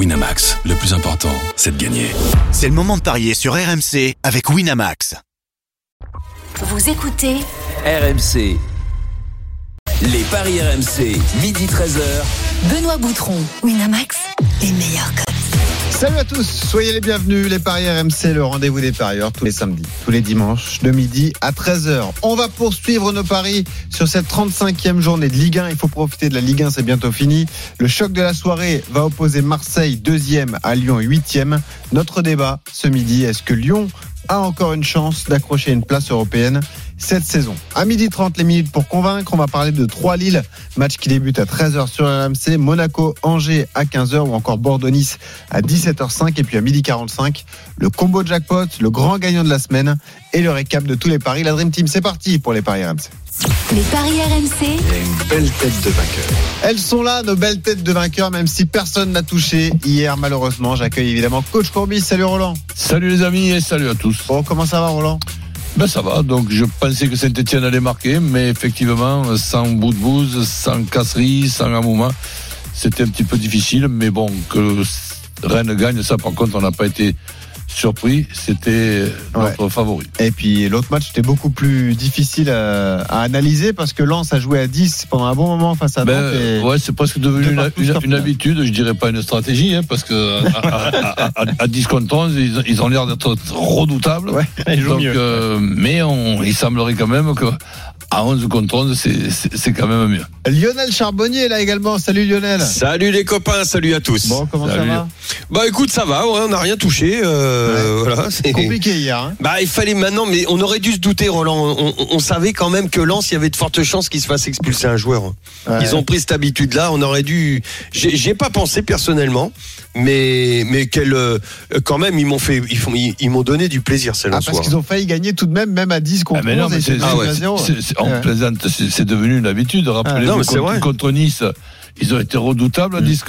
Winamax, le plus important, c'est de gagner. C'est le moment de parier sur RMC avec Winamax. Vous écoutez RMC. Les paris RMC, midi 13h. Benoît Boutron, Winamax, les meilleurs codes. Salut à tous, soyez les bienvenus. Les Paris RMC, le rendez-vous des parieurs tous les samedis, tous les dimanches, de midi à 13h. On va poursuivre nos paris sur cette 35e journée de Ligue 1. Il faut profiter de la Ligue 1, c'est bientôt fini. Le choc de la soirée va opposer Marseille, deuxième, à Lyon, huitième. Notre débat ce midi, est-ce que Lyon a encore une chance d'accrocher une place européenne? Cette saison. À midi 30, les minutes pour convaincre. On va parler de 3 Lille, match qui débute à 13h sur RMC, Monaco, Angers à 15h ou encore Bordeaux-Nice à 17h05 et puis à midi 45, le combo jackpot, le grand gagnant de la semaine et le récap de tous les paris. La Dream Team, c'est parti pour les paris RMC. Les paris RMC, une belle tête de vainqueur. Elles sont là, nos belles têtes de vainqueurs, même si personne n'a touché hier, malheureusement. J'accueille évidemment Coach Courbis. Salut Roland. Salut les amis et salut à tous. Bon, comment ça va Roland? Ben ça va, donc je pensais que Saint-Etienne allait marquer, mais effectivement, sans bout de bouse, sans casserie, sans amouma, c'était un petit peu difficile, mais bon, que Rennes gagne, ça par contre, on n'a pas été surpris, c'était notre favori. Et puis l'autre match était beaucoup plus difficile à, analyser parce que Lens a joué à 10 pendant un bon moment face à ben, Nantes. ouais, c'est presque devenu une, habitude, je dirais pas une stratégie, hein, parce que à, 10 contre 11, ils, ont l'air d'être redoutables. Ouais, donc, euh, mais on, il semblerait quand même que à 11 contre 11, c'est quand même mieux. Lionel Charbonnier là également. Salut Lionel. Salut les copains, salut à tous. Bon, comment ça va? Bah écoute, ça va, on n'a rien touché. Euh, voilà, c'est compliqué hier. Hein. bah il fallait maintenant, mais on aurait dû se douter, Roland. On, savait quand même que Lens, il y avait de fortes chances qu'il se fasse expulser un joueur. Ils ont pris cette habitude-là. On aurait dû. J'ai pas pensé personnellement mais mais quel euh, quand même ils m'ont fait ils font ils, m'ont donné du plaisir c'est ah, parce qu'ils ont failli gagner tout de même même à 10 contre ah, 11 on plaisante c'est devenu une habitude rappelez-vous contre, contre, Nice ils ont été redoutables à 10 mm.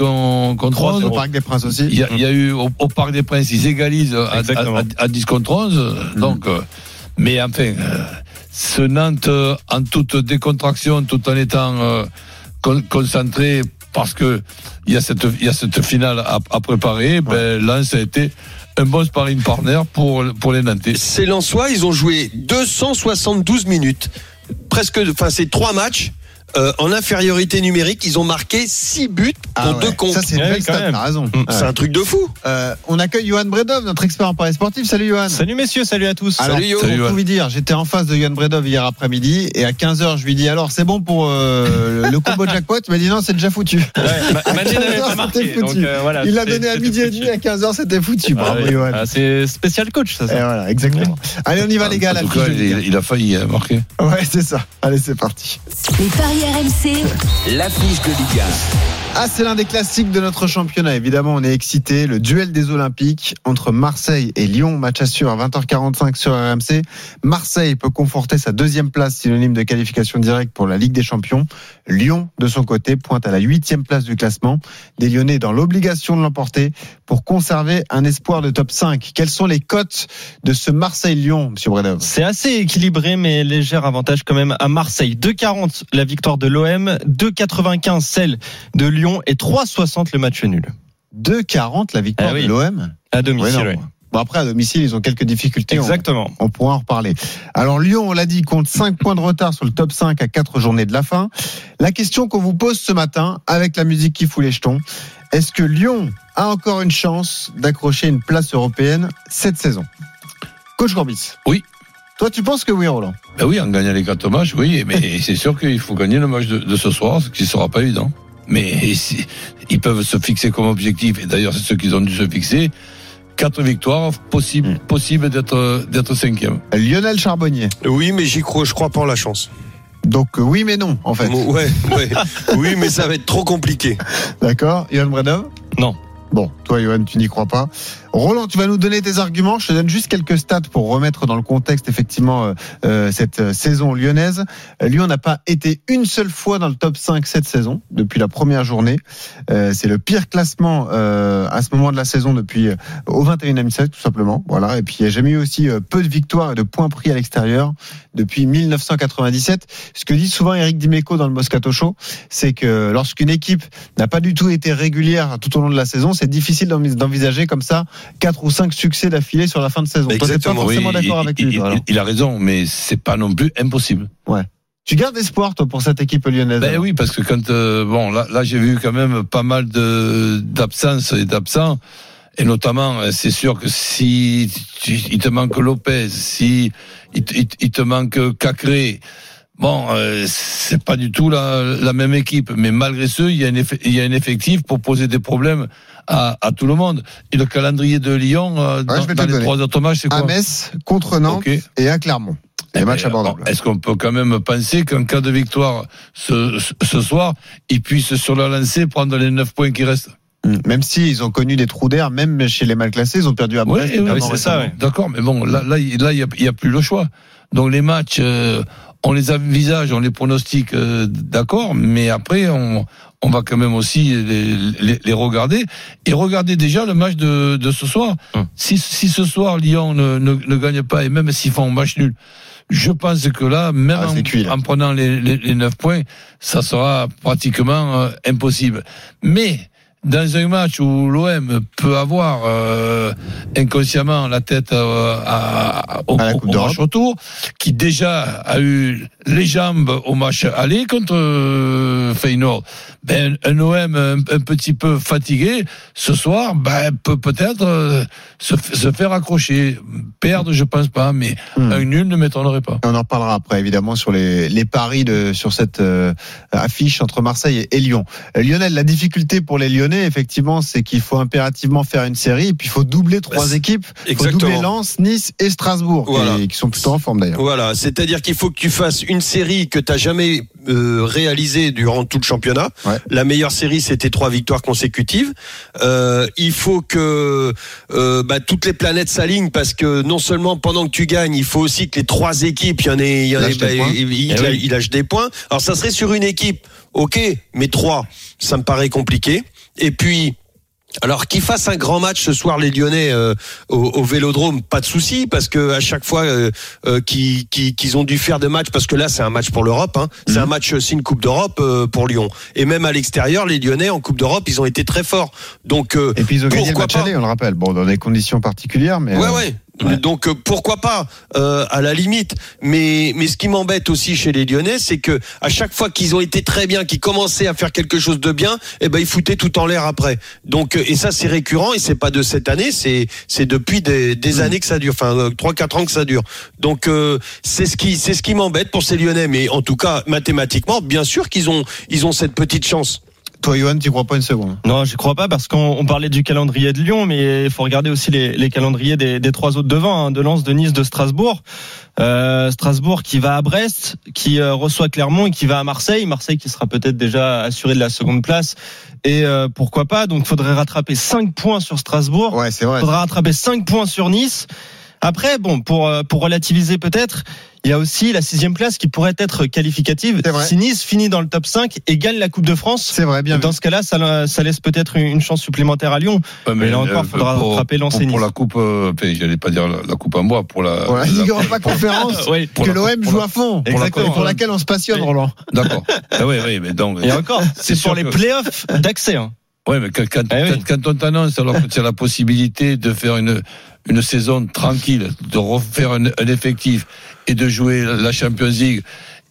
contre 11 au Parc des Princes aussi. Il y a, eu au, Parc des Princes ils égalisent à, 10 contre 11 donc euh, mais enfin euh, ce Nantes en toute décontraction tout en étant concentré parce que il y a cette, il y a cette finale à, préparer. Ben, là, ça a été un bon sparring partner pour, pour les Nantais. C'est Lensois, ils ont joué 272 minutes. Presque, enfin, c'est trois matchs. Euh, en infériorité numérique, ils ont marqué 6 buts pour ah deux comptes. Ça, c'est une belle stat, raison. Mm. C'est un truc de fou. Euh, on accueille Johan Bredov, notre expert en paris sportif. Salut Johan. Salut messieurs, salut à tous. Alors, salut, pour vous dire, j'étais en face de Johan Bredov hier après-midi et à 15h, je lui dis alors, c'est bon pour euh, le combo jackpot? Il m'a dit non, c'est déjà foutu. Ouais. Donc, euh, voilà, Il l'a donné à midi et demi, à 15h, c'était foutu. Bravo ah, Johan. Ah, c'est spécial coach, ça. Et voilà, exactement. Allez, on y va les gars. En tout cas, il, a failli marquer. Ouais, c'est ça. Allez, c'est parti. Les paris RMC. L'affiche de Liga. Ah, c'est l'un des classiques de notre championnat. Évidemment, on est excité. Le duel des Olympiques entre Marseille et Lyon. Match assure à 20h45 sur RMC. Marseille peut conforter sa deuxième place, synonyme de qualification directe pour la Ligue des Champions. Lyon, de son côté, pointe à la huitième place du classement. Des Lyonnais dans l'obligation de l'emporter pour conserver un espoir de top 5. Quelles sont les cotes de ce Marseille-Lyon, Monsieur Bredov? C'est assez équilibré, mais léger avantage quand même à Marseille. 2,40 la victoire de l'OM, 2,95 celle de Lyon et 3,60 le match nul. 2,40 la victoire eh de l'OM À domicile, Bon après à domicile ils ont quelques difficultés. Exactement. On, pourra en reparler. Alors Lyon, on l'a dit, compte 5 points de retard sur le top 5 à 4 journées de la fin. La question qu'on vous pose ce matin, avec la musique qui fout les jetons, est-ce que Lyon a encore une chance d'accrocher une place européenne cette saison? Coach Gorbis Oui. Toi, tu penses que oui, Roland? Ben Oui, en gagnant les quatre matchs, oui. Mais c'est sûr qu'il faut gagner le match de, de ce soir, ce qui ne sera pas évident mais ils peuvent se fixer comme objectif, et d'ailleurs c'est ce qu'ils ont dû se fixer, quatre victoires, possible, hmm. possible d'être, d'être cinquième. Lionel Charbonnier. Oui, mais j'y crois, je crois pas en la chance. Donc euh, oui mais non en fait. Ouais, ouais. oui mais ça va être trop compliqué. D'accord. Yann Bredov Non. Bon, toi, Johan, tu n'y crois pas. Roland, tu vas nous donner tes arguments. Je te donne juste quelques stats pour remettre dans le contexte, effectivement, euh, euh, cette euh, saison lyonnaise. Lyon n'a pas été une seule fois dans le top 5 cette saison, depuis la première journée. c'est le pire classement à ce moment de la saison depuis au 21e siècle, tout simplement. Voilà. Et puis, il n'y a jamais eu aussi peu de victoires et de points pris à l'extérieur depuis 1997. Ce que dit souvent Eric Dimeco dans le Moscato Show, c'est que lorsqu'une équipe n'a pas du tout été régulière tout au long de la saison, c'est difficile d'envis- d'envisager comme ça quatre ou cinq succès d'affilée sur la fin de saison. T'es pas Exactement. forcément Oui, d'accord avec lui. il- il a raison, mais c'est pas non plus impossible. Tu gardes espoir, toi, pour cette équipe lyonnaise Ben oui, parce que quand euh, bon là, là j'ai vu quand même pas mal de d'absences et d'absents. Et notamment, euh, c'est sûr que si tu- il te manque Lopez, si il te manque Cacré, bon, euh, c'est pas du tout la, la même équipe. Mais malgré ce, il y a un, eff- il y a un effectif pour poser des problèmes à, à tout le monde. Et le calendrier de Lyon euh, dans, je vais te dans le les donner. trois autres matchs, c'est À quoi Metz, contre Nantes et à Clermont. Les Eh matchs ben, abordables. Est-ce qu'on peut quand même penser qu'en cas de victoire ce, ce soir, ils puissent sur la lancée prendre les 9 points qui restent? Même s'ils ont connu des trous d'air, même chez les mal classés, ils ont perdu à Brest. Oui, oui, c'est ça. D'accord, mais bon, là, là, il là, il y a, plus le choix. Donc les matchs, euh, on les envisage, on les pronostique, euh, d'accord, mais après, on, on va quand même aussi les, les, les regarder et regarder déjà le match de, de ce soir. Hum. Si, si ce soir Lyon ne, ne, ne gagne pas et même s'ils font un match nul, je pense que là, même Ah, c'est cuit, là. en, en prenant les, les, les 9 points, ça sera pratiquement euh, impossible. Mais dans un match où l'OM peut avoir euh, inconsciemment la tête euh, à, au, À la Coupe au match retour, qui déjà a eu les jambes au match aller contre euh, Feyenoord, ben, un OM un, un petit peu fatigué, ce soir, ben, peut peut-être euh, se, se faire accrocher. Perdre, je pense pas, mais Hmm. un nul ne m'étonnerait pas. On en reparlera après, évidemment, sur les, les paris de, sur cette affiche entre Marseille et, Lyon. Lionel, la difficulté pour les Lyonnais, effectivement, c'est qu'il faut impérativement faire une série, et puis il faut doubler trois Bah, équipes. Il faut doubler Lens, Nice et Strasbourg, Voilà. qui, qui sont plutôt en forme d'ailleurs. Voilà, c'est-à-dire qu'il faut que tu fasses une série que tu n'as jamais euh, réalisée durant tout le championnat. Ouais. La meilleure série, c'était trois victoires consécutives. Euh, il faut que euh, bah, toutes les planètes s'alignent parce que non seulement pendant que tu gagnes, il faut aussi que les trois équipes, il y en ait, il y en ait- Lâchent des bah, points. il, il- oui. il lâche des points. Alors ça serait sur une équipe, ok, mais trois, ça me paraît compliqué. Et puis alors qu'ils fassent un grand match ce soir les Lyonnais euh, au, au Vélodrome, pas de souci parce que à chaque fois euh, euh, qu'ils ont dû faire de matchs parce que là c'est un match pour l'Europe, hein, c'est un match c'est une Coupe d'Europe euh, pour Lyon et même à l'extérieur les Lyonnais en Coupe d'Europe ils ont été très forts donc euh, Et puis ils ont gagné le Pourquoi match aller, on le rappelle. Bon, dans des conditions particulières, mais. Ouais, euh, ouais. Donc euh, pourquoi pas euh, à la limite. Mais mais ce qui m'embête aussi chez les Lyonnais, c'est que à chaque fois qu'ils ont été très bien, qu'ils commençaient à faire quelque chose de bien, eh ben ils foutaient tout en l'air après. Donc euh, et ça c'est récurrent et c'est pas de cette année, c'est c'est depuis des, des années que ça dure, enfin euh, trois quatre ans que ça dure. Donc euh, c'est ce qui c'est ce qui m'embête pour ces Lyonnais. Mais en tout cas mathématiquement, bien sûr qu'ils ont ils ont cette petite chance. Toi, Johan, tu crois pas une seconde? Non, je crois pas parce qu'on on parlait du calendrier de Lyon, mais il faut regarder aussi les, les calendriers des, des trois autres devant, hein, de Lens, de Nice, de Strasbourg. Euh, Strasbourg qui va à Brest, qui euh, reçoit Clermont et qui va à Marseille. Marseille qui sera peut-être déjà assuré de la seconde place. Et euh, pourquoi pas? Donc, faudrait rattraper 5 points sur Strasbourg. Ouais, c'est vrai. faudra rattraper 5 points sur Nice. Après, bon, pour euh, pour relativiser peut-être, il y a aussi la sixième place qui pourrait être qualificative. C'est vrai. Si Nice finit dans le top 5 et gagne la Coupe de France, C'est vrai, bien vu. dans ce cas-là, ça, ça laisse peut-être une chance supplémentaire à Lyon. Ouais, Mais là encore, euh, faudra pour- rattraper pour, l'ancien pour Nice. la coupe, euh, j'allais pas dire la, la coupe en bois, pour la, Pour la Ligue Europa Conférence, Oui. pour que l'OM joue la- à fond. pour la- Et pour laquelle on se passionne, Oui. Roland. D'accord. Ah oui, oui, mais donc. Et encore, c'est pour les playoffs d'accès. Hein. Ouais, mais quand, quand, Eh oui. quand- quand on t'annonce alors que tu as la possibilité de faire une, une saison tranquille, de refaire un, un effectif et de jouer la Champions League,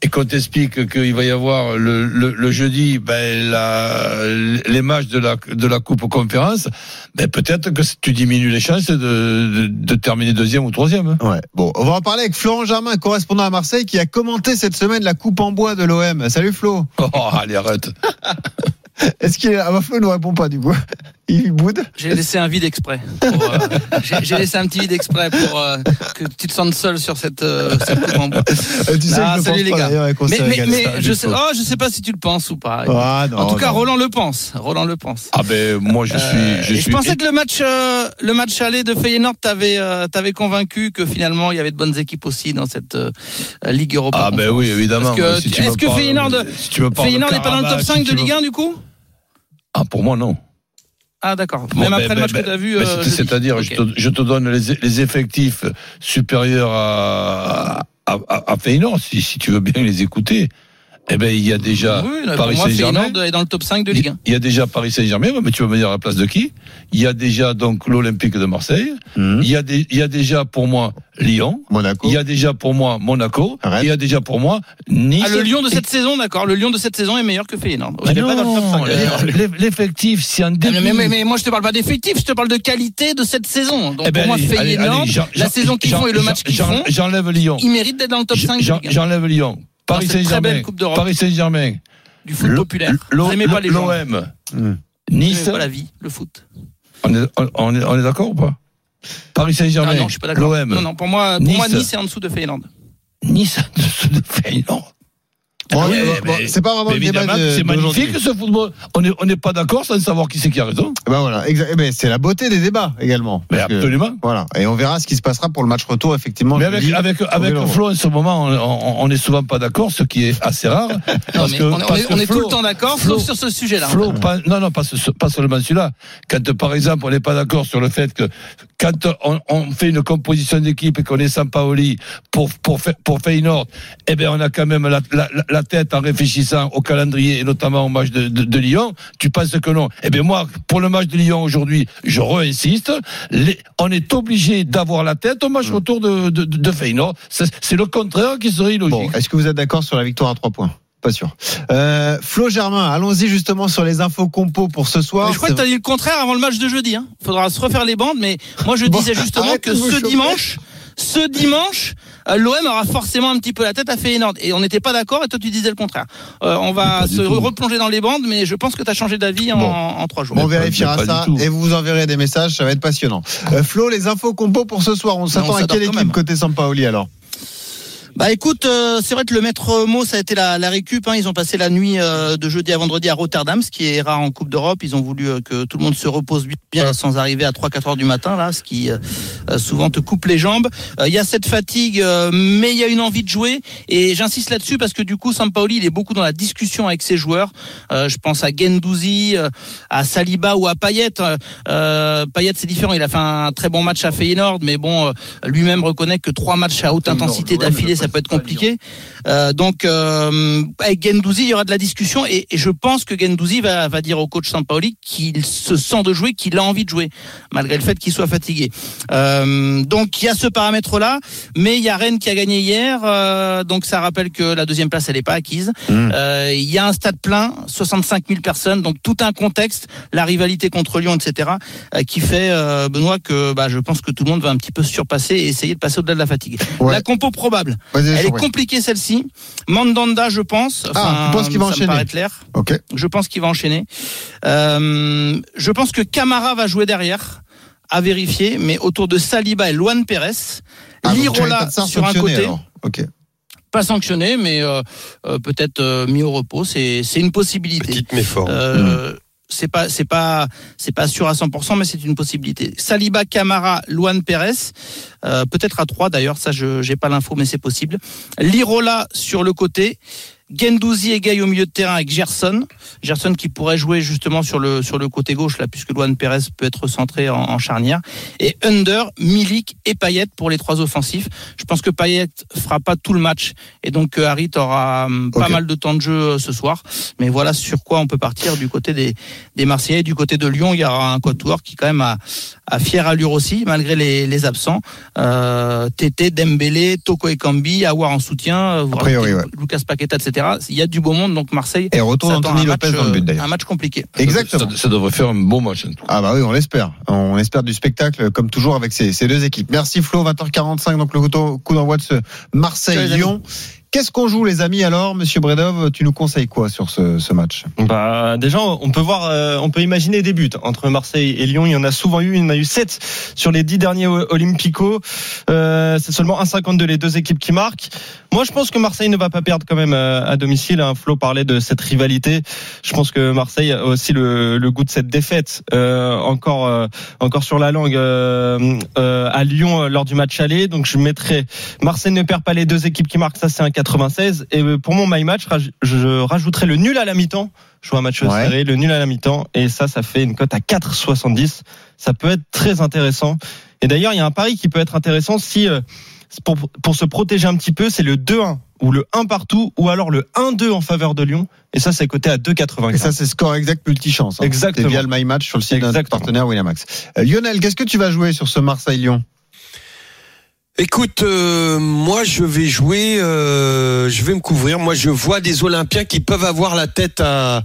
et qu'on t'explique qu'il va y avoir le, le, le jeudi ben, la, les matchs de la, de la Coupe Conférence, ben, peut-être que tu diminues les chances de, de, de terminer deuxième ou troisième. hein. Ouais. Bon, on va en parler avec Florent Germain, correspondant à Marseille, qui a commenté cette semaine la coupe en bois de l'OM. Salut Flo. Oh, allez, arrête. Est-ce qu'il est là Ah Flo ne répond pas du coup. Il boude. J'ai laissé un vide exprès. euh, J'ai laissé un petit vide exprès pour euh, que tu te sentes seul sur cette, euh, cette coupe en bois. Euh, tu sais Ah, que je salut les pas, gars. d'ailleurs, et qu'on Mais, se mais, mais je, sais, oh, je sais pas si tu le penses ou pas. Ah, non, en tout cas. Roland le pense. Roland le pense. Ah ben, moi, je suis. Euh, je pensais que le match, euh, le match aller de Feyenoord t'avait, euh, t'avait convaincu que finalement il y avait de bonnes équipes aussi dans cette euh, Ligue Europa. Ah ben oui, évidemment. Parce que- Si tu est-ce que parles- Feyenoord- si de Feyenoord n'est pas dans le top Karabakh, 5 si de Ligue 1 du coup? Ah, pour moi, non. Ah d'accord. Bon, Même ben, après ben, le match ben, que tu as vu. ben, euh. C'est-à-dire, je, Ok. te, je te donne les, les effectifs supérieurs à, à, à, à Feyenoord, si, si tu veux bien les écouter. Eh ben, il y a déjà Oui, là, Paris Saint-Germain. Est dans le top 5 de Ligue 1. Il y a déjà Paris Saint-Germain, mais tu vas me dire à la place de qui? Il y a déjà donc l'Olympique de Marseille. Mhm. Il y a des, il y a déjà pour moi Lyon. Monaco. Il y a déjà pour moi Monaco. Rennes. Il y a déjà pour moi Nice. Ah, le Lyon de cette saison, d'accord. Le Lyon de cette saison est meilleur que Feyenoord. Ah Il est pas dans le top non, 5, d'ailleurs. l'eff- L'effectif, c'est un Ah, début. Mais, mais- mais moi, je te parle pas d'effectif, je te parle de qualité de cette saison. Donc, Eh ben, pour moi, Feyenoord, la saison qu'ils font et le match qu'ils font, J'enlève Lyon. ils méritent d'être dans le top 5 de J'en- Ligue 1. J'enlève Lyon. Paris Saint-Germain. belle Coupe d'Europe. Paris Saint-Germain. Du foot populaire. l'O- Vous aimez pas les gens. L'OM. Hmm. Nice. pas la vie, le foot. On est, on- on est, on est d'accord ou pas? Paris Saint-Germain. Ah non, je suis pas d'accord. L'OM. Non, non, pour moi, pour Nice. moi, Nice est en dessous de Feyenoord. Nice en dessous de Feyenoord. Bon, oui, bon, mais- c'est pas vraiment Mais le débat évidemment, de- c'est magnifique ce football. On n'est on n'est pas d'accord sans savoir qui c'est qui a raison. Eh Ben voilà, eh ben, c'est la beauté des débats également. Mais Parce que- absolument. Voilà, et on verra ce qui se passera pour le match retour effectivement. Mais avec, dis, avec, avec. Flo, en ce moment, on- on on est souvent pas d'accord, ce qui est assez rare. Non, parce mais que- on est, on parce est- que on est tout le temps d'accord, Flo- sauf sur ce sujet-là. en Flo, fait. pas, non, non, pas, ce- pas seulement celui-là. Quand, par exemple, on n'est pas d'accord sur le fait que quand on, on fait une composition d'équipe et qu'on est sans Paoli pour, pour, Fe- pour Feyenoord, eh ben, on a quand même la, la, la tête en réfléchissant au calendrier et notamment au match de, de, de Lyon. Tu penses que non? Eh bien, moi, pour le match de Lyon aujourd'hui, je reinsiste. Les- on est obligé d'avoir la tête au match Mm. retour de, de, de Feyenoord. C'est le contraire qui serait illogique. Bon, est-ce que vous êtes d'accord sur la victoire à trois points? Pas sûr. Euh, Flo Germain, allons-y justement sur les infos compos pour ce soir. Mais je crois que tu as dit le contraire avant le match de jeudi. Hein. Faudra se refaire les bandes, mais moi je Bon, disais justement que ce chauffer. dimanche, ce dimanche, l'OM aura forcément un petit peu la tête à Feyenoord. Et on n'était pas d'accord, et toi tu disais le contraire. Euh, on va se replonger dans les bandes, mais je pense que tu as changé d'avis en, Bon. en trois jours. on vérifiera ça et vous vous enverrez des messages, ça va être passionnant. Euh, Flo, les infos compos pour ce soir, on s'attend à quelle équipe côté Sampaoli alors? Bah écoute, euh, c'est vrai que le maître mot, ça a été la, la récup. Hein. Ils ont passé la nuit euh, de jeudi à vendredi à Rotterdam, ce qui est rare en Coupe d'Europe. Ils ont voulu euh, que tout le monde se repose bien sans arriver à 3-4 heures du matin, là, ce qui euh, euh, souvent te coupe les jambes. Euh, Il y a cette fatigue, euh, mais il y a une envie de jouer. Et j'insiste là-dessus parce que du coup, Sampaoli, il est beaucoup dans la discussion avec ses joueurs. Euh, je pense à Gendouzi, à Saliba ou à Payet. Euh, Payet, c'est différent. Il a fait un très bon match à Feyenoord, mais bon, lui-même reconnaît que trois matchs à haute intensité d'affilée, ça peut être compliqué. Euh, donc, euh, avec Gendouzi, il y aura de la discussion et, et je pense que Gendouzi va, va dire au coach Sampaoli qu'il se sent de jouer, qu'il a envie de jouer, malgré le fait qu'il soit fatigué. Euh, donc, il y a ce paramètre-là, mais il y a Rennes qui a gagné hier, euh, donc ça rappelle que la deuxième place, elle n'est pas acquise. Mmh. Euh, Il y a un stade plein, 65 000 personnes, donc tout un contexte, la rivalité contre Lyon, etc., euh, qui fait, euh, Benoît, que bah, je pense que tout le monde va un petit peu se surpasser et essayer de passer au-delà de la fatigue. Ouais. La compo probable, elle est compliquée celle-ci. Mandanda, je pense. Ah, tu penses qu'il va ça enchaîner me paraît clair. Ok. Je pense qu'il va enchaîner. Euh, je pense que Camara va jouer derrière, à vérifier, mais autour de Saliba et Luan Pérez. Ah, Lirola sur un sanctionné, côté. alors. Ok. Pas sanctionné, mais euh, euh, peut-être euh, mis au repos. C'est c'est une possibilité. Petite méforme. Euh, c'est pas c'est pas c'est pas sûr à 100% mais c'est une possibilité. Saliba, Camara, Luan Pérez, euh, peut-être à 3 d'ailleurs, ça je j'ai pas l'info mais c'est possible. Lirola sur le côté, Gendouzi et Gay au milieu de terrain avec Gerson, Gerson qui pourrait jouer justement sur le sur le côté gauche là puisque Luan Pérez peut être centré en, en charnière et Under, Milik et Payet pour les trois offensifs. Je pense que Payet fera pas tout le match et donc euh, Harit aura hum, pas mal de temps de jeu euh, ce soir. Mais voilà sur quoi on peut partir du côté des, des Marseillais. Du côté de Lyon, il y aura un quatuor qui quand même a, a fière allure aussi, malgré les, les absents. Euh, Tété, Dembélé, Toko Ekambi, Awar en soutien, euh, priori, rajoutez Lucas Paqueta, etc. Il y a du beau monde, donc Marseille. Et retour à un Lopez match, dans le but euh, d'ailleurs. Un match compliqué. Exactement. Ça, ça devrait faire un bon match. en tout cas. Ah bah oui, on l'espère. On espère du spectacle comme toujours avec ces, ces deux équipes. Merci Flo, 20h45, donc le coup- coup d'envoi de ce Marseille-Lyon. Qu'est-ce qu'on joue les amis alors, Monsieur Bredov? Tu nous conseilles quoi sur ce, ce match? Bah, déjà, on peut voir, euh, on peut imaginer des buts entre Marseille et Lyon. Il y en a souvent eu. Il y en a eu 7 sur les 10 derniers Olympico. Euh, c'est seulement 1,52 les deux équipes qui marquent. Moi, je pense que Marseille ne va pas perdre quand même euh, à domicile. Hein. Flo parlait de cette rivalité. Je pense que Marseille a aussi le, le goût de cette défaite euh, encore, euh, encore sur la langue euh, à Lyon lors du match aller. Donc, je mettrai Marseille ne perd pas les deux équipes qui marquent. Ça, c'est un 96. Et euh, pour mon my match, je rajouterai le nul à la mi-temps. Je joue un match Ouais. serré, le nul à la mi-temps. Et ça, ça fait une cote à 4,70. Ça peut être très intéressant. Et d'ailleurs, il y a un pari qui peut être intéressant si, euh, pour, pour se protéger un petit peu, c'est le 2-1 ou le 1 partout ou alors le 1-2 en faveur de Lyon. Et ça, c'est coté à 2,95. Et ça, c'est score exact multichance. Hein. Exactement. C'est via le My Match sur le site de notre partenaire Winamax. Euh, Lionel, qu'est-ce que tu vas jouer sur ce Marseille-Lyon? Écoute, euh, moi je vais jouer, euh, je vais me couvrir. Moi je vois des Olympiens qui peuvent avoir la tête à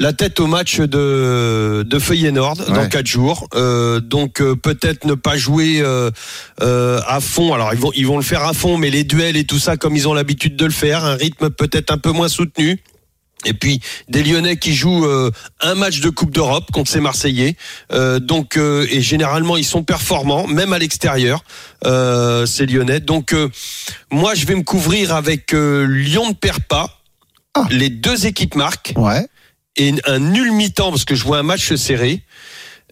la tête au match de de Feyenoord dans Ouais. quatre jours. Euh, donc euh, peut-être ne pas jouer euh, euh, à fond. Alors ils vont ils vont le faire à fond, mais les duels et tout ça comme ils ont l'habitude de le faire, un rythme peut-être un peu moins soutenu. Et puis des Lyonnais qui jouent euh, un match de Coupe d'Europe contre ces Marseillais. Euh, donc euh, et généralement ils sont performants, même à l'extérieur. Ces Lyonnais. Donc moi je vais me couvrir avec Lyon ne perd pas. Ah. Les deux équipes marquent Ouais. et un nul mi-temps parce que je vois un match serré.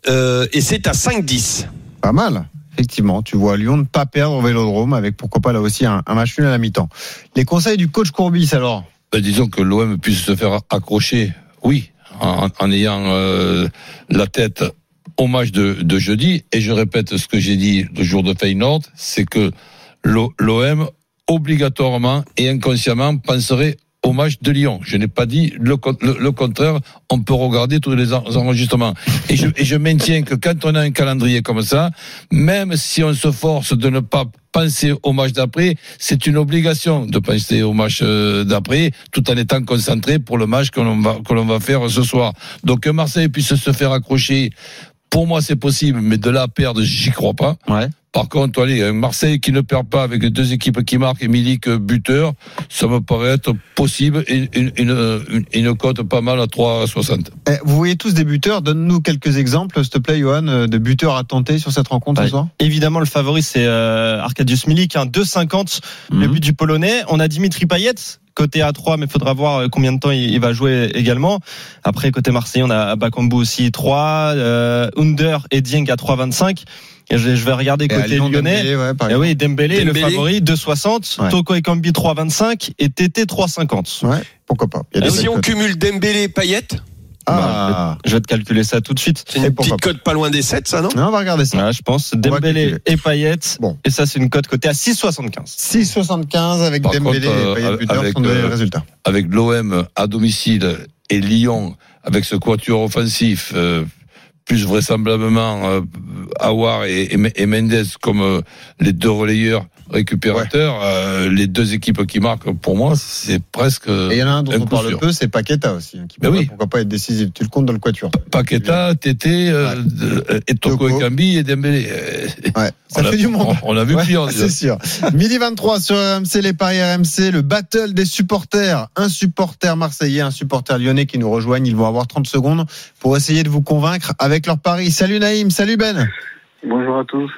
Et c'est à 5-10. Pas mal. Effectivement, tu vois Lyon ne pas perdre au Vélodrome avec pourquoi pas là aussi un, un match nul à la mi-temps. Les conseils du coach Courbis alors? Disons que l'OM puisse se faire accrocher, oui, en, ayant euh, la tête au match de, jeudi. Et je répète ce que j'ai dit le jour de Feyenoord, c'est que l'O- l'OM obligatoirement et inconsciemment penserait au match de Lyon. Je n'ai pas dit le, le, contraire. On peut regarder tous les en- enregistrements. Et je, maintiens que quand on a un calendrier comme ça, même si on se force de ne pas penser au match d'après, c'est une obligation de penser au match euh, d'après, tout en étant concentré pour le match que l'on va que l'on va faire ce soir. Donc que Marseille puisse se faire accrocher, pour moi c'est possible, mais de là à perdre, j'y crois pas. Ouais. Par contre, allez, Marseille qui ne perd pas avec les deux équipes qui marquent et Milik euh, buteur, ça me paraît être possible et une, une, une, une cote pas mal à 3,60. Eh, Vous voyez tous des buteurs, donne-nous quelques exemples, s'il te plaît Johan, euh, de buteurs à tenter sur cette rencontre Ouais. ce soir Évidemment, le favori, c'est euh, Arkadiusz Milik, hein, 2,50 le Mhm. but du Polonais. On a Dimitri Payet, côté A3, mais il faudra voir euh, combien de temps il, il va jouer également. Après, côté Marseille, on a Bakambu aussi 3, euh, Under et Dieng à 3,25. Et je, je vais regarder Et côté Lyon, lyonnais. Dembélé, ouais, par Eh oui, Dembélé, le favori, 2,60. Ouais. Toko Ekambi 3,25 et TT 3,50. Ouais, pourquoi pas. Il y a Et si on cumule Dembélé et Payet, Ah, Je vais te calculer ça tout de suite. c'est Et une pourquoi petite cote pas loin des 7, ça, non? Non, on va regarder ça. Ouais, je pense Dembélé et Payet. Bon. Et ça, c'est une cote cotée à 6,75. 6,75 avec Par Dembélé contre, et euh, Payet buteur avec, sont euh, le résultat. Avec l'OM à domicile et Lyon avec ce quatuor offensif, euh, plus vraisemblablement euh, Awar et, et, Mendes comme euh, les deux relayeurs récupérateurs, euh, les deux équipes qui marquent, pour moi, c'est presque Et il y en a un dont un on parle sûr. peu, c'est Paqueta aussi, hein, qui Ben oui. pourquoi pas être décisif. Tu le comptes dans le quatuor. Paqueta, Tété, euh, de- et Toko. Ekambi et Dembélé. Euh, Ouais, ça on a- fait du monde. On, on a vu Ouais, pire. c'est sûr. Midi 23 sur RMC, les paris RMC, le battle des supporters. Un supporter marseillais, un supporter lyonnais qui nous rejoignent. Ils vont avoir 30 secondes pour essayer de vous convaincre avec leur pari. Salut Naïm, salut Ben. Bonjour à tous.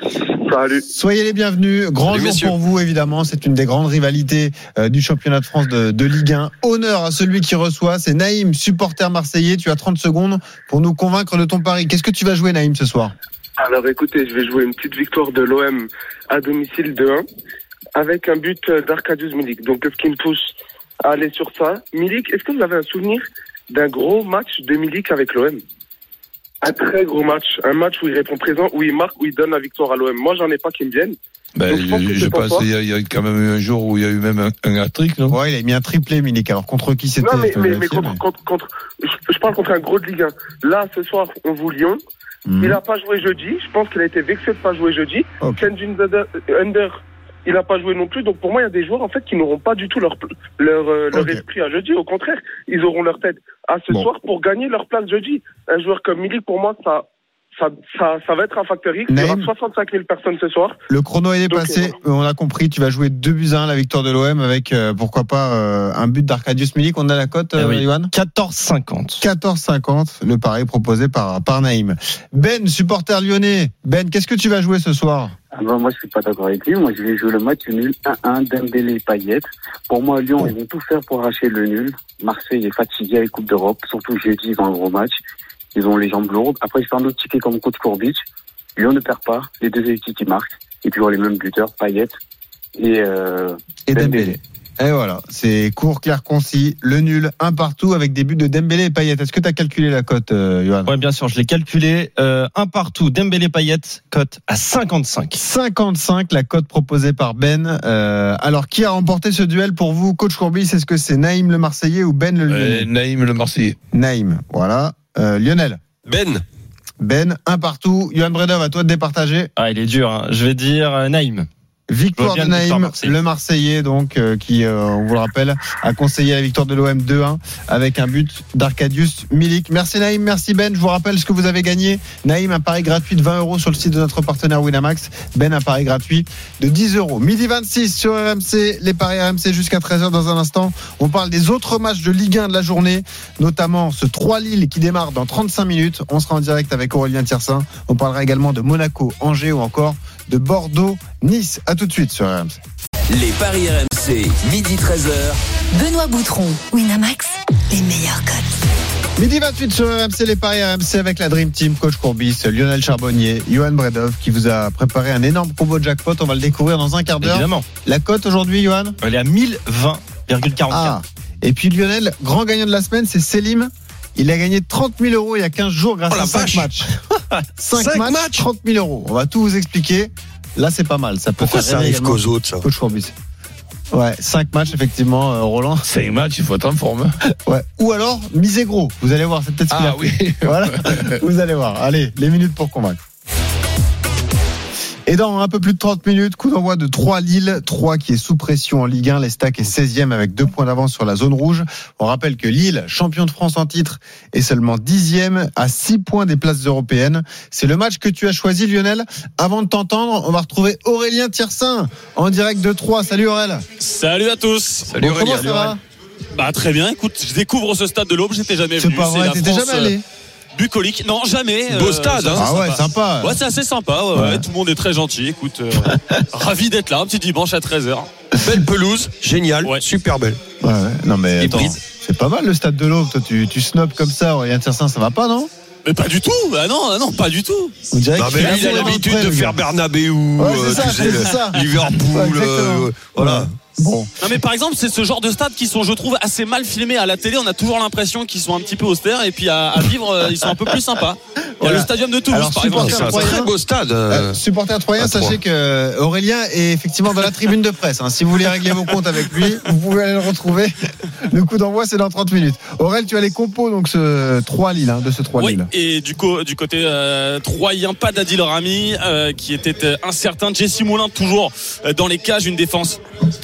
Salut. Soyez les bienvenus. Grand Salut, jour messieurs. pour vous, évidemment. C'est une des grandes rivalités euh, du championnat de France de, de Ligue 1. Honneur à celui qui reçoit. C'est Naïm, supporter marseillais. Tu as 30 secondes pour nous convaincre de ton pari. Qu'est-ce que tu vas jouer, Naïm, ce soir? Alors écoutez, je vais jouer une petite victoire de l'OM à domicile de 1 avec un but d'Arcadius Milik. Donc ce qui me pousse à aller sur ça? Milik, est-ce que vous avez un souvenir d'un gros match de Milik avec l'OM Un très gros match. Un match où il répond présent, où il marque, où il donne la victoire à l'OM. Moi, j'en ai pas qui me viennent. Ben, Donc, je pense que je pense y, a- il y a quand même eu un jour où il y a eu même un, un non? Ouais, il a mis un triplé, Milik. Alors, contre qui c'était Non, mais, te mais, contre, contre, contre- je, je parle contre un gros de Ligue 1. Là, ce soir, on joue Lyon. Mhm. Il n'a pas joué jeudi. Je pense qu'il a été vexé de pas jouer jeudi. Ok. Kenjin Under, Under, il n'a pas joué non plus. Donc pour moi, il y a des joueurs en fait qui n'auront pas du tout leur leur, euh, leur esprit à jeudi. Au contraire, ils auront leur tête à ce Bon. soir pour gagner leur place jeudi. Un joueur comme Milik, pour moi, ça. Ça, ça, ça va être un facteur X. Il y aura Naïm. 65 000 personnes ce soir. Le chrono est dépassé. euh, On a compris. Tu vas jouer 2 buts à 1 la victoire de l'OM avec, euh, pourquoi pas, euh, un but d'Arcadius Milik. On a la cote, euh, oui. Johan 14,50. 14,50. Le pari proposé par, par Naïm. Ben, supporter lyonnais. Ben, qu'est-ce que tu vas jouer ce soir? Ah bah, moi, je suis pas d'accord avec lui. Moi, je vais jouer le match nul 1-1 Dembélé Payet. Pour moi, Lyon, ils vont tout faire pour arracher le nul. Marseille est fatigué avec Coupe d'Europe, surtout jeudi, ils ont un gros match. Ils ont les jambes lourdes. Après, je fais un autre ticket comme coach Courbis. Lyon ne perd pas. Les deux équipes qui marquent. Et puis, on les mêmes buteurs, Payet et, euh, Et Dembélé. Dembélé. Et voilà, c'est court, clair, concis, le nul, un partout avec des buts de Dembélé et Payet. Est-ce que tu as calculé la cote, euh, Johan? Ouais, bien sûr, je l'ai calculé. Euh, un partout, Dembélé Payet, cote à 55. 55, la cote proposée par Ben. Euh, alors, qui a remporté ce duel pour vous, coach Courbis? Est-ce que c'est Naïm le Marseillais ou Ben le Lyonnais? Euh, Naïm le Marseillais. Naïm, voilà. Euh, Lionel? Ben. Ben, un partout. Johan Bredov, à toi de départager. Ah, il est dur. hein. Je vais dire euh, Naïm. Victoire de Naïm, Marseille. le Marseillais, donc, euh, qui, euh, on vous le rappelle, a conseillé la victoire de l'OM 2-1 avec un but d'Arcadius Milik. Merci Naïm, merci Ben. Je vous rappelle ce que vous avez gagné. Naïm, un pari gratuit de 20 euros sur le site de notre partenaire Winamax. Ben, un pari gratuit de 10 euros. Midi 26 sur RMC, les paris RMC jusqu'à 13h dans un instant. On parle des autres matchs de Ligue 1 de la journée, notamment ce 3 Lille qui démarre dans 35 minutes. On sera en direct avec Aurélien Tiersin. On parlera également de Monaco, Angers ou encore de Bordeaux, Nice. À tout de suite sur RMC. Les paris RMC, midi 13h. Benoît Boutron, Winamax, les meilleurs cotes. Midi 28 sur RMC, les paris RMC avec la Dream Team, coach Courbis, Lionel Charbonnier, Johan Bredov qui vous a préparé un énorme combo jackpot. On va le découvrir dans un quart d'heure. Évidemment. La cote aujourd'hui, Johan? Elle est à 1020,44. Ah. Et puis Lionel, grand gagnant de la semaine, c'est Selim. Il a gagné 30 000 euros il y a 15 jours grâce Oh la à 5 vache. matchs. 5, Cinq matchs, matchs 30 000 euros. On va tout vous expliquer. Là, c'est pas mal. Ça peut Pourquoi faire ça arrive qu'aux autres, ça Coach Courbis. Ouais, 5 matchs, effectivement, euh, Roland. C'est un match, il faut être en forme. hein. Ouais. Ou alors, misez gros. Vous allez voir, c'est peut-être ce a Ah oui. Voilà, vous allez voir. Allez, les minutes pour convaincre. Et dans un peu plus de 30 minutes, coup d'envoi de 3 Lille, 3 qui est sous pression en Ligue 1, l'Estac est 16e avec 2 points d'avance sur la zone rouge. On rappelle que Lille, champion de France en titre, est seulement 10e à 6 points des places européennes. C'est le match que tu as choisi Lionel. Avant de t'entendre, on va retrouver Aurélien Tiersin en direct de 3. Salut Aurélien. Salut à tous. Bon, comment ça va Bah très bien. Écoute, je découvre ce stade de l'Aube. J'étais jamais C'est venu. pas vrai, t'étais jamais allé euh, Bucolique. Non, jamais. Beau euh, stade, c'est hein. Ah ouais, sympa. Ouais, c'est assez sympa. Ouais, Ouais. ouais, Tout le monde est très gentil. Écoute, euh, ravi d'être là. Un petit dimanche à 13h. Belle pelouse, génial, Ouais. super belle. Ouais, ouais. Non mais attends, c'est pas mal le stade de l'Aube. Toi, tu, tu snobs comme ça, Aurélien Tiersin, ça va pas, non? Mais pas du tout. Ah non, ah non, pas du tout. On dirait lui, il a l'habitude de faire. Bernabeu, Ouais, euh, ça, tu sais. Liverpool, euh, voilà. Bon, Non mais par exemple c'est ce genre de stades qui sont je trouve assez mal filmés à la télé on a toujours l'impression qu'ils sont un petit peu austères et puis à, à vivre euh, ils sont un peu plus sympas il y a Voilà. le stadium de Toulouse Alors, par exemple C'est un très beau stade. euh, euh, supporter troyen, sachez que Aurélien est effectivement dans la tribune de presse. hein. Si vous voulez régler vos comptes avec lui, vous pouvez aller le retrouver. Le coup d'envoi, c'est dans 30 minutes. Aurélien, tu as les compos donc ce 3 Lille, hein, de ce 3 Oui, Lille. et du, co- du côté euh, troyen, pas d'Adil Rami, euh, qui était euh, incertain. Jesse Moulin, toujours euh, dans les cages, une défense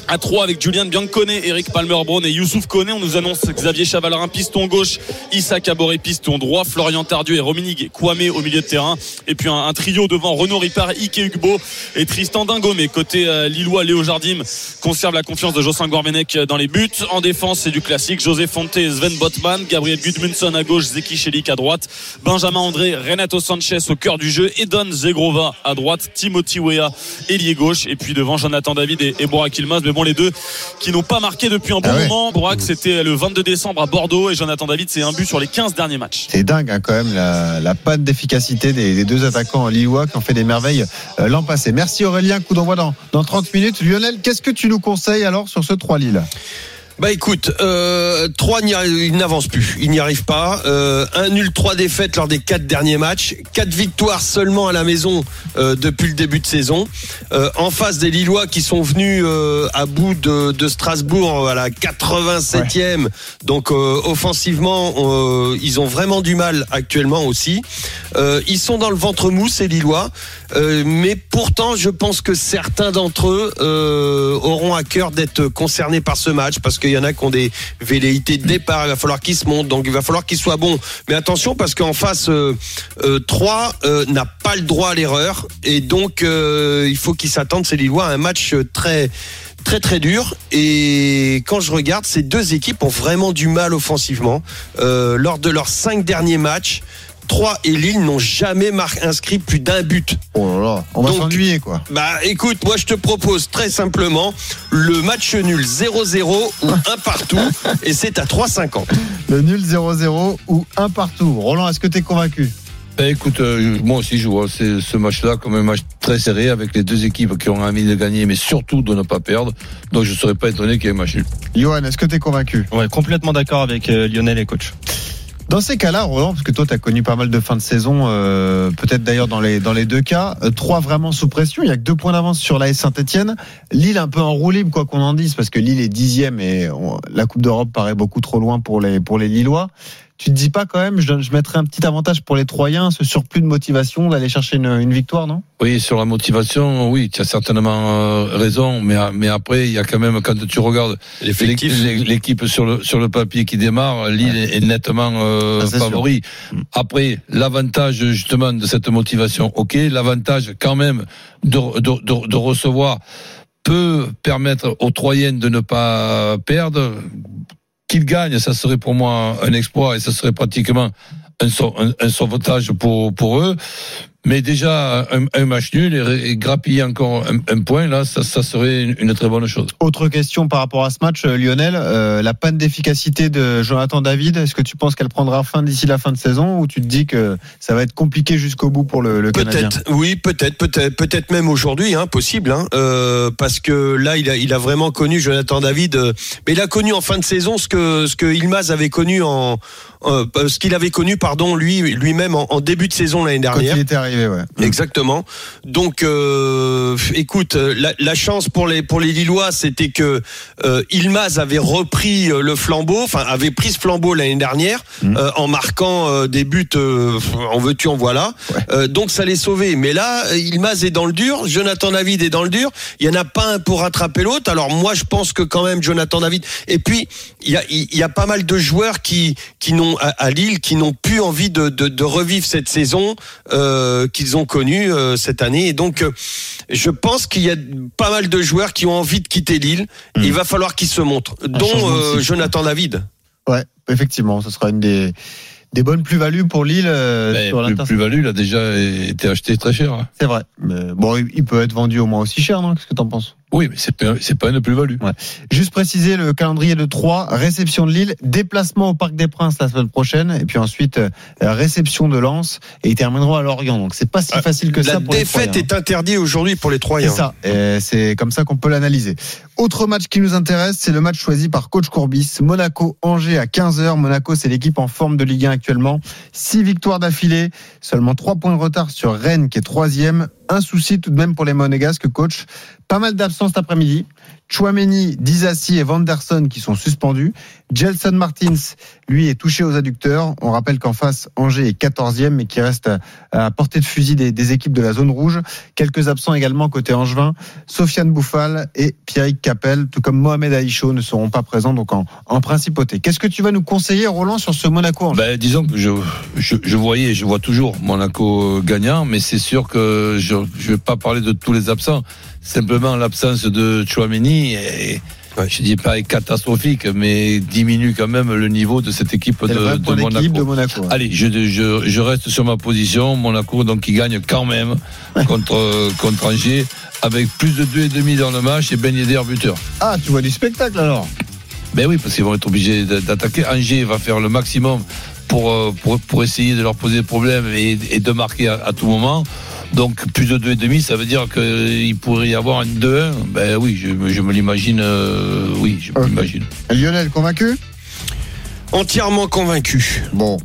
à 3 avec Julian Biancone, Eric Palmer-Brown et Youssouf Koné. On nous annonce Xavier Chavalerin, piston gauche, Issa Caboret, piston droit, Florian Tardieu et Rominigue Kwame au milieu de terrain. Et puis un, trio devant Renaud Ripard, Ike Ugbo et Tristan Dingo. Mais côté euh, Lillois, Léo Jardim conserve la confiance de Jocelyn Gorbenec dans les buts. En défense, c'est du classique. José Fonte, Sven Botman, Gabriel Gudmundsson à gauche, Zeki Chelik à droite, Benjamin André, Renato Sanchez au cœur du jeu, Edon Zegrova à droite, Timothy Weah ailier gauche, et puis devant Jonathan David et, et Borak Ilmaz. Mais bon, les deux qui n'ont pas marqué depuis un bon Ah ouais. moment. Borak, c'était le 22 décembre à Bordeaux et Jonathan David, c'est un but sur les 15 derniers matchs. C'est dingue hein, quand même la, la panne d'efficacité des, des deux attaquants lillois qui ont fait des merveilles euh, l'an passé. Merci Aurélien, coup d'envoi dans, dans 30 minutes. Lionel, qu'est-ce que tu nous conseilles alors sur ce 3 Lille? Bah écoute, euh, 3 n'y arrive- il n'avance plus, il n'y arrive pas. Euh, un nul, trois défaites lors des quatre derniers matchs, quatre victoires seulement à la maison euh, depuis le début de saison. Euh, en face des Lillois qui sont venus euh, à bout de, de Strasbourg à la 87e. Donc euh, offensivement, euh, ils ont vraiment du mal actuellement aussi. Euh, ils sont dans le ventre mou ces Lillois, Euh, mais pourtant je pense que certains d'entre eux euh, auront à cœur d'être concernés par ce match parce qu'il y en a qui ont des velléités de départ. Il va falloir qu'ils se montent, donc il va falloir qu'ils soient bons. Mais attention parce qu'en face, euh, euh, 3 euh, n'a pas le droit à l'erreur et donc il faut qu'ils s'attendent ces Lillois à un match très très très dur et quand je regarde ces deux équipes ont vraiment du mal offensivement lors de leurs cinq derniers matchs 3 et Lille n'ont jamais inscrit plus d'un but. Oh là là, on va Donc, s'ennuyer quoi. Bah écoute, moi je te propose très simplement le match nul 0-0 ou un partout et c'est à 3,50. Le nul 0-0 ou un partout. Roland, est-ce que tu es convaincu? Ben, écoute, euh, moi aussi je vois c'est- ce match-là comme un match très serré avec les deux équipes qui ont envie de gagner, mais surtout de ne pas perdre. Donc je ne serais pas étonné qu'il y ait un match nul. Johan, est-ce que tu es convaincu? Ouais, complètement d'accord avec euh, Lionel et coach. Dans ces cas-là, Roland, parce que toi, tu as connu pas mal de fins de saison, euh, peut-être d'ailleurs dans les, dans les deux cas, euh, trois vraiment sous pression. Il y a que deux points d'avance sur l'AS Saint-Etienne. Lille un peu en roue quoi qu'on en dise, parce que Lille est dixième et la Coupe d'Europe paraît beaucoup trop loin pour les, pour les Lillois. Tu te dis pas quand même, je, je mettrais un petit avantage pour les Troyens, ce surplus de motivation d'aller chercher une, une victoire, non? Oui, sur la motivation, oui, tu as certainement euh, raison, mais, mais après, il y a quand même, quand tu regardes l'équipe sur le, sur le papier qui démarre, Lille est nettement euh, Ah, favori. Après, l'avantage justement de cette motivation, ok, l'avantage quand même de, de, de, de recevoir peut permettre aux Troyens de ne pas perdre. Qu'ils gagnent, ça serait pour moi un exploit et ça serait pratiquement un, un, sauvetage pour eux. Mais déjà, un, un match nul et, et grappiller encore un, un point, là, ça, ça serait une, une très bonne chose. Autre question par rapport à ce match, euh, Lionel, euh, la panne d'efficacité de Jonathan David, est-ce que tu penses qu'elle prendra fin d'ici la fin de saison ou tu te dis que ça va être compliqué jusqu'au bout pour le, le Canadien? Peut-être, oui, peut-être, peut-être, peut-être même aujourd'hui, hein, possible, hein, euh, parce que là, il a, il a vraiment connu Jonathan David, euh, mais il a connu en fin de saison ce que ce que Ilmaz avait connu en, euh, ce qu'il avait connu, pardon, lui lui-même en, en début de saison l'année Quand dernière. il était arrivé, ouais. Exactement. Donc, euh, écoute, la, la chance pour les pour les Lillois, c'était que euh, Ilmaz avait repris euh, le flambeau, enfin avait pris ce flambeau l'année dernière euh, en marquant euh, des buts. euh, en veux-tu, en voilà. Euh, donc ça les sauvait. Mais là, euh, Ilmaz est dans le dur, Jonathan David est dans le dur. Il y en a pas un pour rattraper l'autre. Alors moi, je pense que quand même Jonathan David. Et puis il y a il y a pas mal de joueurs qui qui n'ont à, à Lille qui n'ont plus envie de, de, de revivre cette saison euh, qu'ils ont connue euh, cette année. Et donc euh, je pense qu'il y a pas mal de joueurs qui ont envie de quitter Lille. Il va falloir qu'ils se montrent, dont euh. Jonathan David. Ouais, effectivement, ce sera une des, des bonnes plus-values pour Lille euh, sur plus, plus-value, il a déjà été acheté très cher. hein. C'est vrai. Mais bon, il- il peut être vendu au moins aussi cher, non? Qu'est-ce que t'en penses? Oui, mais c'est pas, c'est pas une plus-value. Juste préciser le calendrier de 3, réception de Lille, déplacement au Parc des Princes la semaine prochaine, et puis ensuite euh, réception de Lens, et ils termineront à Lorient. Donc c'est pas si facile que La ça pour les défaite est interdite aujourd'hui pour les C'est Troyens. ça, et c'est comme ça qu'on peut l'analyser. Autre match qui nous intéresse, c'est le match choisi par coach Courbis. Monaco-Angers à 15h. Monaco, c'est l'équipe en forme de Ligue 1 actuellement. Six victoires d'affilée, seulement trois points de retard sur Rennes qui est troisième. Un souci tout de même pour les Monégasques, coach. Pas mal d'absences cet après-midi. Chouameni, Dizassi et Vanderson qui sont suspendus. Gelson Martins, lui, est touché aux adducteurs. On rappelle qu'en face, Angers est 14e, mais qui reste à, portée de fusil des, équipes de la zone rouge. Quelques absents également côté Angevin. Sofiane Bouffal et Pierrick Capel, tout comme Mohamed Aïcho, ne seront pas présents donc en, en principauté. Qu'est-ce que tu vas nous conseiller, Roland, sur ce Monaco Ben, disons que je, je, je voyais, je vois toujours Monaco euh, gagnant, mais c'est sûr que je ne vais pas parler de tous les absents. Simplement l'absence de Chouameni est, je dis pas est catastrophique, mais diminue quand même le niveau de cette équipe de, Monaco. de Monaco. Allez, je, je, je reste sur ma position. Monaco, donc, qui gagne quand même contre, contre Angers, avec plus de 2,5 dans le match et Ben Yedder buteur. Ah, tu vois du spectacle alors? Ben oui, parce qu'ils vont être obligés d'attaquer. Angers va faire le maximum pour, euh, pour, pour essayer de leur poser problème et, et de marquer à, à tout moment. Donc plus de 2,5, ça veut dire qu'il pourrait y avoir un 2-1. Ben oui, je, me- je me l'imagine. euh, oui, je me l'imagine. Lionel, convaincu? Entièrement convaincu. Bon.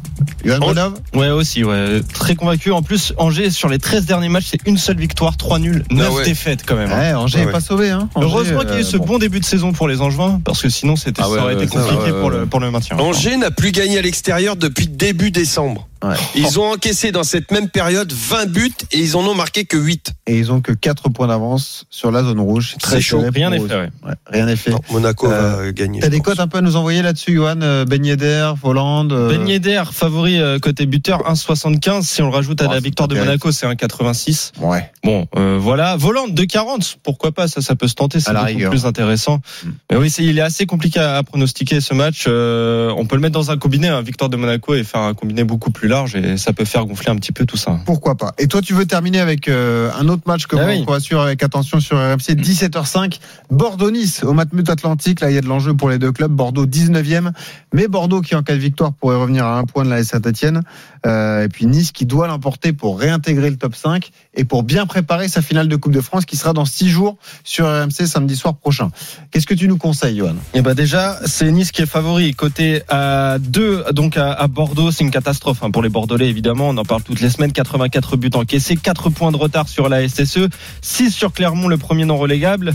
Johan Bonhomme? Ouais, aussi, ouais. Très convaincu. En plus, Angers, sur les 13 derniers matchs, c'est une seule victoire, 3 nuls, 9 ouais. défaites quand même. hein. Ouais, Angers Ouais, n'est ouais. pas sauvé. Hein. Angers, Heureusement qu'il y a eu ce euh, bon début de saison pour les Angevins, parce que sinon, c'était, Ah ouais, ça aurait ouais, été ça, compliqué ouais, pour, ouais. le, pour le maintien. Angers n'a plus gagné à l'extérieur depuis début décembre. Ouais. Ils ont encaissé dans cette même période 20 buts et ils en ont marqué que 8. Et ils ont que 4 points d'avance sur la zone rouge. C'est très chaud. Rien n'est fait, ouais. Ouais, rien n'est fait. Non, Monaco Euh, va gagner. T'as des cotes un peu à nous envoyer là-dessus, Johan? Euh, Ben Yedder, Voland euh, Ben Yedder, favori euh, côté buteur, 1,75. Si on le rajoute à Oh, la victoire de. Monaco, c'est 1,86. Ouais. Bon, euh, voilà. Volante 2,40. Pourquoi pas? Ça, ça peut se tenter. C'est beaucoup rigueur. plus intéressant. Mm. Mais oui, c'est, il est assez compliqué à, à pronostiquer ce match. Euh, on peut le mettre dans un combiné, un victoire de Monaco et faire un combiné beaucoup plus plus large et ça peut faire gonfler un petit peu tout ça. Pourquoi pas Et toi, tu veux terminer avec euh, un autre match que Ah on oui. va suivre avec attention sur RMC 17h05 Bordeaux-Nice au Matmut Atlantique. Là, il y a de l'enjeu pour les deux clubs. Bordeaux 19e, mais Bordeaux qui en cas de victoire pourrait revenir à un point de la Saint-Etienne. Euh, et puis Nice qui doit l'emporter pour réintégrer le top 5 et pour bien préparer sa finale de Coupe de France qui sera dans 6 jours sur RMC samedi soir prochain. Qu'est-ce que tu nous conseilles, Johan? Et bah déjà, c'est Nice qui est favori. Côté à 2, donc à, à Bordeaux, c'est une catastrophe hein, pour les Bordelais, évidemment. On en parle toutes les semaines. 84 buts encaissés, 4 points de retard sur la SSE, 6 sur Clermont, le premier non relégable.